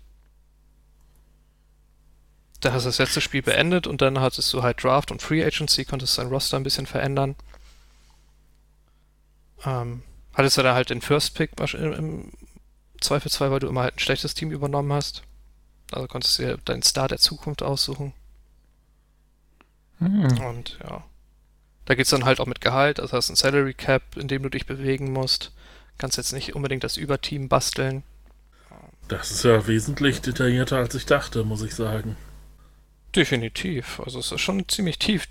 C: Da hast du das letzte Spiel beendet und dann hattest du halt Draft und Free Agency, konntest dein Roster ein bisschen verändern. Ähm, hattest du dann halt den First Pick im Zweifelsfall, weil du immer halt ein schlechtes Team übernommen hast. Also konntest du dir deinen Star der Zukunft aussuchen. Hm. Und ja. Da geht es dann halt auch mit Gehalt, also hast ein Salary Cap, in dem du dich bewegen musst. Kannst jetzt nicht unbedingt das Überteam basteln.
B: Das ist ja wesentlich detaillierter, als ich dachte, muss ich sagen.
C: Definitiv. Also es ist schon ziemlich tief.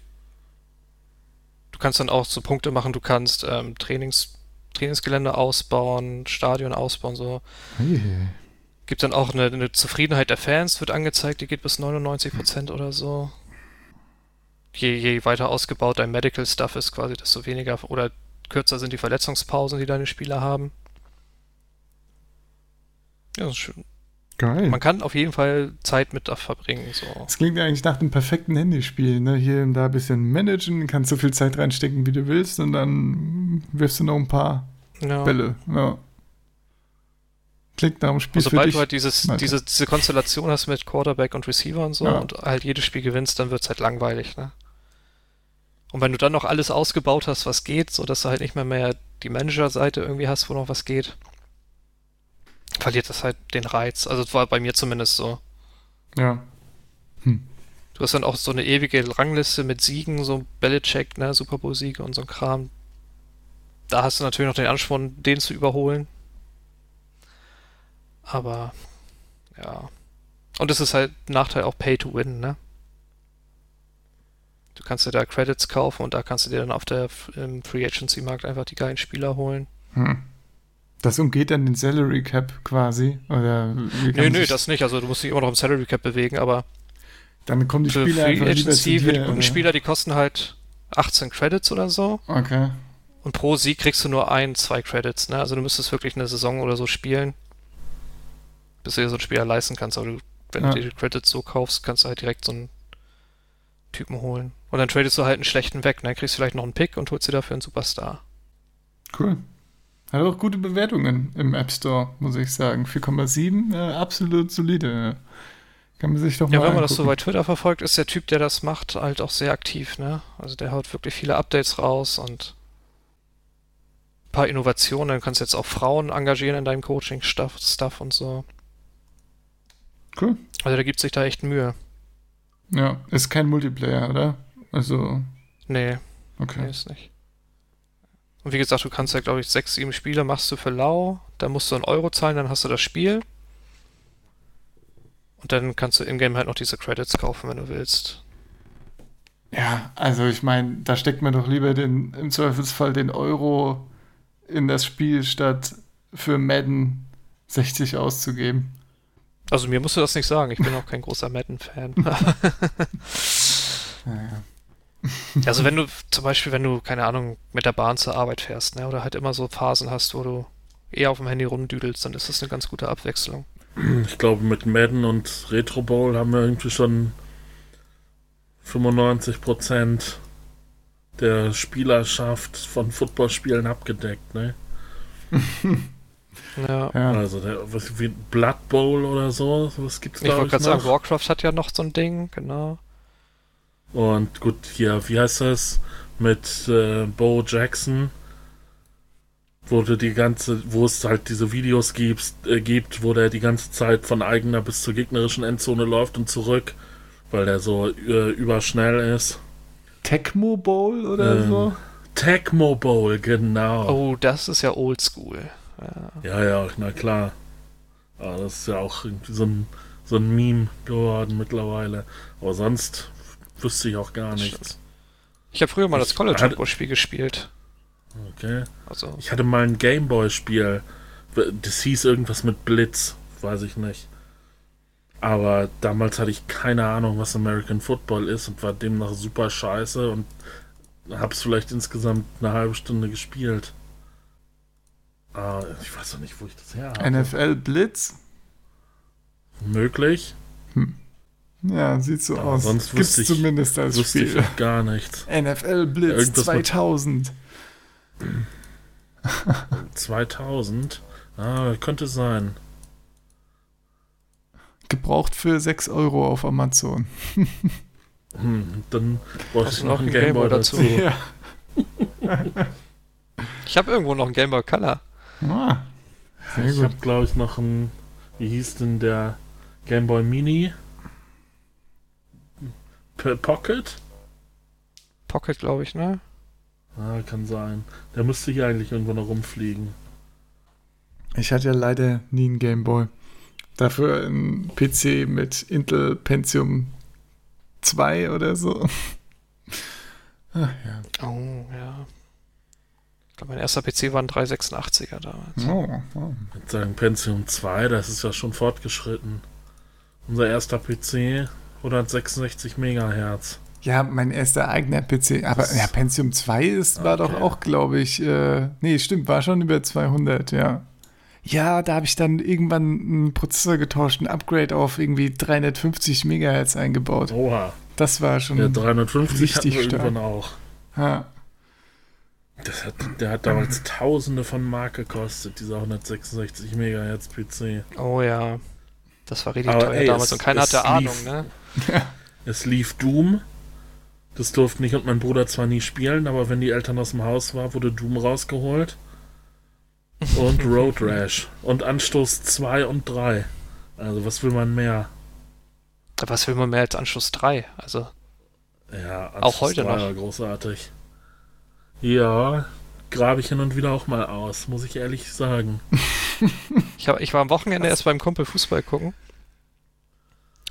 C: Du kannst dann auch so Punkte machen, du kannst ähm, Trainings, Trainingsgelände ausbauen, Stadion ausbauen, so. Hey. Gibt dann auch eine, eine, Zufriedenheit der Fans, wird angezeigt, die geht bis 99% oder so. Je, je weiter ausgebaut dein Medical Stuff ist, quasi, desto weniger oder kürzer sind die Verletzungspausen, die deine Spieler haben. Ja, das ist schön. Geil. Man kann auf jeden Fall Zeit mit da verbringen. So.
A: Das klingt ja eigentlich nach einem perfekten Handyspiel. Ne? Hier und da ein bisschen managen, kannst so viel Zeit reinstecken, wie du willst, und dann wirfst du noch ein paar ja. Bälle. Ja. Klingt nach einem Spiel.
C: Also, sobald du halt dieses, diese, diese Konstellation hast mit Quarterback und Receiver und so ja. und halt jedes Spiel gewinnst, dann wird es halt langweilig. Ne? Und wenn du dann noch alles ausgebaut hast, was geht, so dass du halt nicht mehr mehr die Manager-Seite irgendwie hast, wo noch was geht, verliert das halt den Reiz. Also das war bei mir zumindest so.
A: Ja.
C: Hm. Du hast dann auch so eine ewige Rangliste mit Siegen, so Belichick, ne, Super Bowl-Siege und so ein Kram. Da hast du natürlich noch den Ansporn, den zu überholen. Aber, ja. Und es ist halt Nachteil auch Pay to Win, ne? Du kannst dir da Credits kaufen und da kannst du dir dann auf der im Free Agency Markt einfach die geilen Spieler holen. Hm.
A: Das umgeht dann den Salary Cap quasi? Oder
C: nö, nö, das nicht. Also du musst dich immer noch im Salary Cap bewegen, aber
A: dann kommen die Spieler Free Agency
C: lieber zu dir, Spieler, die kosten halt 18 Credits oder so.
A: Okay.
C: Und pro Sieg kriegst du nur ein, zwei Credits, ne? Also du müsstest wirklich eine Saison oder so spielen, bis du dir so einen Spieler leisten kannst. Aber du, wenn ja. du dir die Credits so kaufst, kannst du halt direkt so einen Typen holen. Und dann tradest du halt einen schlechten weg, ne? Kriegst vielleicht noch einen Pick und holst dir dafür einen Superstar.
A: Cool. Hat auch gute Bewertungen im App Store, muss ich sagen. 4,7, äh, absolut solide. Kann man sich doch
C: mal
A: Ja,
C: wenn man das so bei Twitter verfolgt, ist der Typ, der das macht, halt auch sehr aktiv, ne? Also der haut wirklich viele Updates raus und ein paar Innovationen. Du kannst jetzt auch Frauen engagieren in deinem Coaching-Stuff Stuff und so.
A: Cool.
C: Also der gibt sich da echt Mühe.
A: Ja, ist kein Multiplayer, oder? Also.
C: Nee.
A: Okay.
C: Nee, ist nicht. Und wie gesagt, du kannst ja, glaube ich, sechs, sieben Spiele machst du für lau, dann musst du einen Euro zahlen, dann hast du das Spiel. Und dann kannst du in-game halt noch diese Credits kaufen, wenn du willst.
A: Ja, also ich meine, da steckt man doch lieber den, im Zweifelsfall den Euro in das Spiel, statt für Madden 60 auszugeben.
C: Also mir musst du das nicht sagen, ich bin auch kein großer Madden-Fan. naja. Also wenn du zum Beispiel, wenn du, keine Ahnung, mit der Bahn zur Arbeit fährst, ne, oder halt immer so Phasen hast, wo du eher auf dem Handy rumdüdelst, dann ist das eine ganz gute Abwechslung.
B: Ich glaube, mit Madden und Retro Bowl haben wir irgendwie schon 95% der Spielerschaft von Footballspielen abgedeckt, ne?
C: ja.
B: Also der, was wie Blood Bowl oder so, was gibt's da?
C: Ich wollte gerade sagen, Warcraft hat ja noch so ein Ding, genau.
B: Und gut, hier, wie heißt das? Mit äh, Bo Jackson, wo du die ganze, wo es halt diese Videos gibt, äh, gibt, wo der die ganze Zeit von eigener bis zur gegnerischen Endzone läuft und zurück, weil der so äh, überschnell ist.
A: Tecmo Bowl oder ähm, so?
B: Tecmo Bowl, genau.
C: Oh, das ist ja oldschool.
B: Ja. ja, ja, na klar. Aber das ist ja auch irgendwie so ein, so ein Meme geworden mittlerweile. Aber sonst wüsste ich auch gar nichts.
C: Ich habe früher mal ich das College Football Spiel gespielt.
B: Okay. Also. Ich hatte mal ein Gameboy-Spiel. Das hieß irgendwas mit Blitz. Weiß ich nicht. Aber damals hatte ich keine Ahnung, was American Football ist und war demnach super scheiße und hab's vielleicht insgesamt eine halbe Stunde gespielt. Aber ich weiß doch nicht, wo ich das her habe.
A: NFL Blitz?
B: Möglich. Hm.
A: Ja, sieht so Aber aus.
B: Sonst Gibt's ich,
A: zumindest als
B: Spiel. Ich gar nichts.
A: NFL Blitz ja, 2000.
B: 2000? Ah, könnte sein.
A: Gebraucht für 6 Euro auf Amazon.
B: Hm, dann brauche
C: Hast
B: ich
C: du
B: noch einen Gameboy dazu.
A: Ja.
C: Ich habe irgendwo noch einen Game Boy Color.
A: Ah, sehr
B: Ich habe, glaube ich, noch einen, wie hieß denn der Gameboy Mini? Pocket?
C: Pocket, glaube ich, ne?
B: Ah, kann sein. Der müsste hier eigentlich irgendwo noch rumfliegen.
A: Ich hatte ja leider nie einen Gameboy. Dafür ein PC mit Intel Pentium 2 oder so. Ach ja.
C: Oh, ja. Ich glaube, mein erster PC war ein 386er damals.
A: Oh, oh.
B: Mit seinem Pentium 2, das ist ja schon fortgeschritten. Unser erster PC, 166 Megahertz.
A: Ja, mein erster eigener PC. Aber ja, Pentium 2 ist, war doch
B: Okay.
A: auch, glaube ich, äh, nee, stimmt, war schon über 200, ja. Ja, da habe ich dann irgendwann einen Prozessor getauscht, ein Upgrade auf irgendwie 350 Megahertz eingebaut.
B: Oha.
A: Das war schon.
B: Der 350 hatten
A: richtig
B: wir
A: stark.
B: irgendwann auch.
A: ja.
B: Das hat, der hat damals Tausende von Mark gekostet, dieser 166 Megahertz PC.
C: Oh ja. Das war richtig
B: Aber
C: teuer
B: ey,
C: damals
B: es-
C: und keiner hatte Ahnung,
B: lief.
C: ne?
B: Es lief Doom. Das durften ich und mein Bruder zwar nie spielen, aber wenn die Eltern aus dem Haus waren, wurde Doom rausgeholt. Und Road Rash. Und Anstoß 2 und 3. Also was will man mehr?
C: Was will man mehr als Anschluss 3? Also,
B: Ja, Anstoß
C: Auch heute
B: 3
C: noch.
B: war großartig. Ja, grabe ich hin und wieder auch mal aus, muss ich ehrlich sagen.
C: ich, hab, ich war am Wochenende erst beim Kumpel Fußball gucken.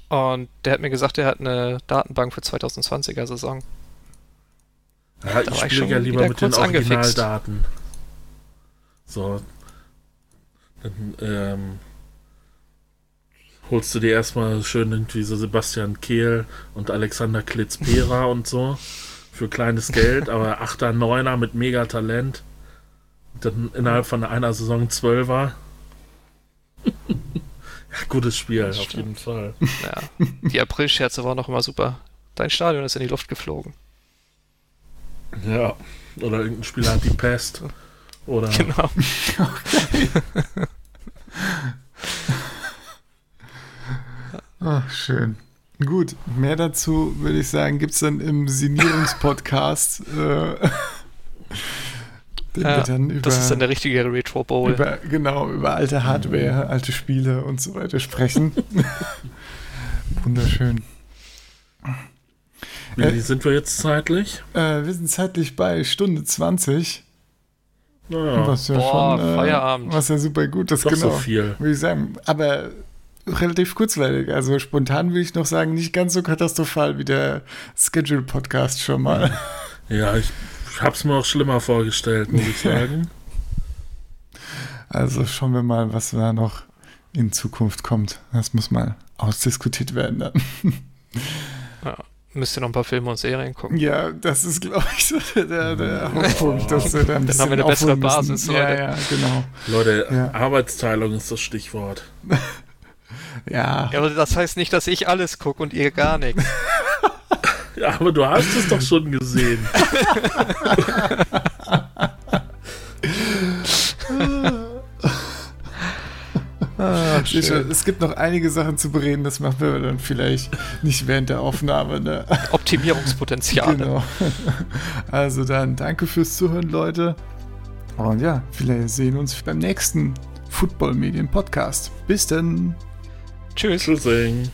C: Und der hat mir gesagt, er hat eine Datenbank für 2020er Saison.
B: Ja, ich spiele ja lieber mit den. Originaldaten. So. Dann, ähm, holst du dir erstmal schön irgendwie so Sebastian Kehl und Alexander Klitz-Pera und so. Für kleines Geld, aber 8er, 9er mit mega Talent. Dann innerhalb von einer Saison 12er. gutes Spiel, auf jeden Fall.
C: Ja, die April-Scherze waren noch immer super. Dein Stadion ist in die Luft geflogen.
B: Ja. Oder irgendein Spieler hat die Pest. Oder
C: Genau.
A: Ach, schön. Gut, mehr dazu würde ich sagen, gibt es dann im Sinierungspodcast. äh, den
C: Ja,
A: wir dann über,
C: Das ist dann der richtige Retro Bowl.
A: über, genau, über alte Hardware, alte Spiele und so weiter sprechen. Wunderschön.
B: wie sind wir jetzt zeitlich?
A: Äh, wir sind zeitlich bei Stunde 20.
B: Naja,
A: Was ja
C: Boah,
A: schon. Äh,
C: Feierabend.
A: Was ja super gut ist,
B: doch
A: genau.
B: so viel.
A: Würde ich sagen. Aber relativ kurzweilig. Also spontan würde ich noch sagen, nicht ganz so katastrophal wie der Schedule-Podcast schon mal.
B: Ja, ich hab's mir auch schlimmer vorgestellt, muss ich sagen.
A: Also schauen wir mal, was da noch in Zukunft kommt. Das muss mal ausdiskutiert werden dann.
C: Müsst ihr noch ein paar Filme und Serien gucken.
A: Ja, das ist, glaube ich, so der, der Hauptpunkt, dass wir da ein
C: Dann haben wir eine bessere. Basis,
A: Ja,
C: Leute.
A: ja, genau.
B: Leute,
A: Ja.
B: Arbeitsteilung ist das Stichwort.
A: Ja,
C: Ja, aber das heißt nicht, dass ich alles gucke und ihr gar nichts.
B: Ja, aber du hast es doch schon gesehen.
C: Ah,
A: es gibt noch einige Sachen zu bereden, das machen wir dann vielleicht nicht während der Aufnahme. Ne?
C: Optimierungspotenzial.
A: Genau. Also dann danke fürs Zuhören, Leute. Und ja, vielleicht sehen wir uns beim nächsten Football Medien Podcast. Bis dann.
C: Tschüss.
B: Tschüssing.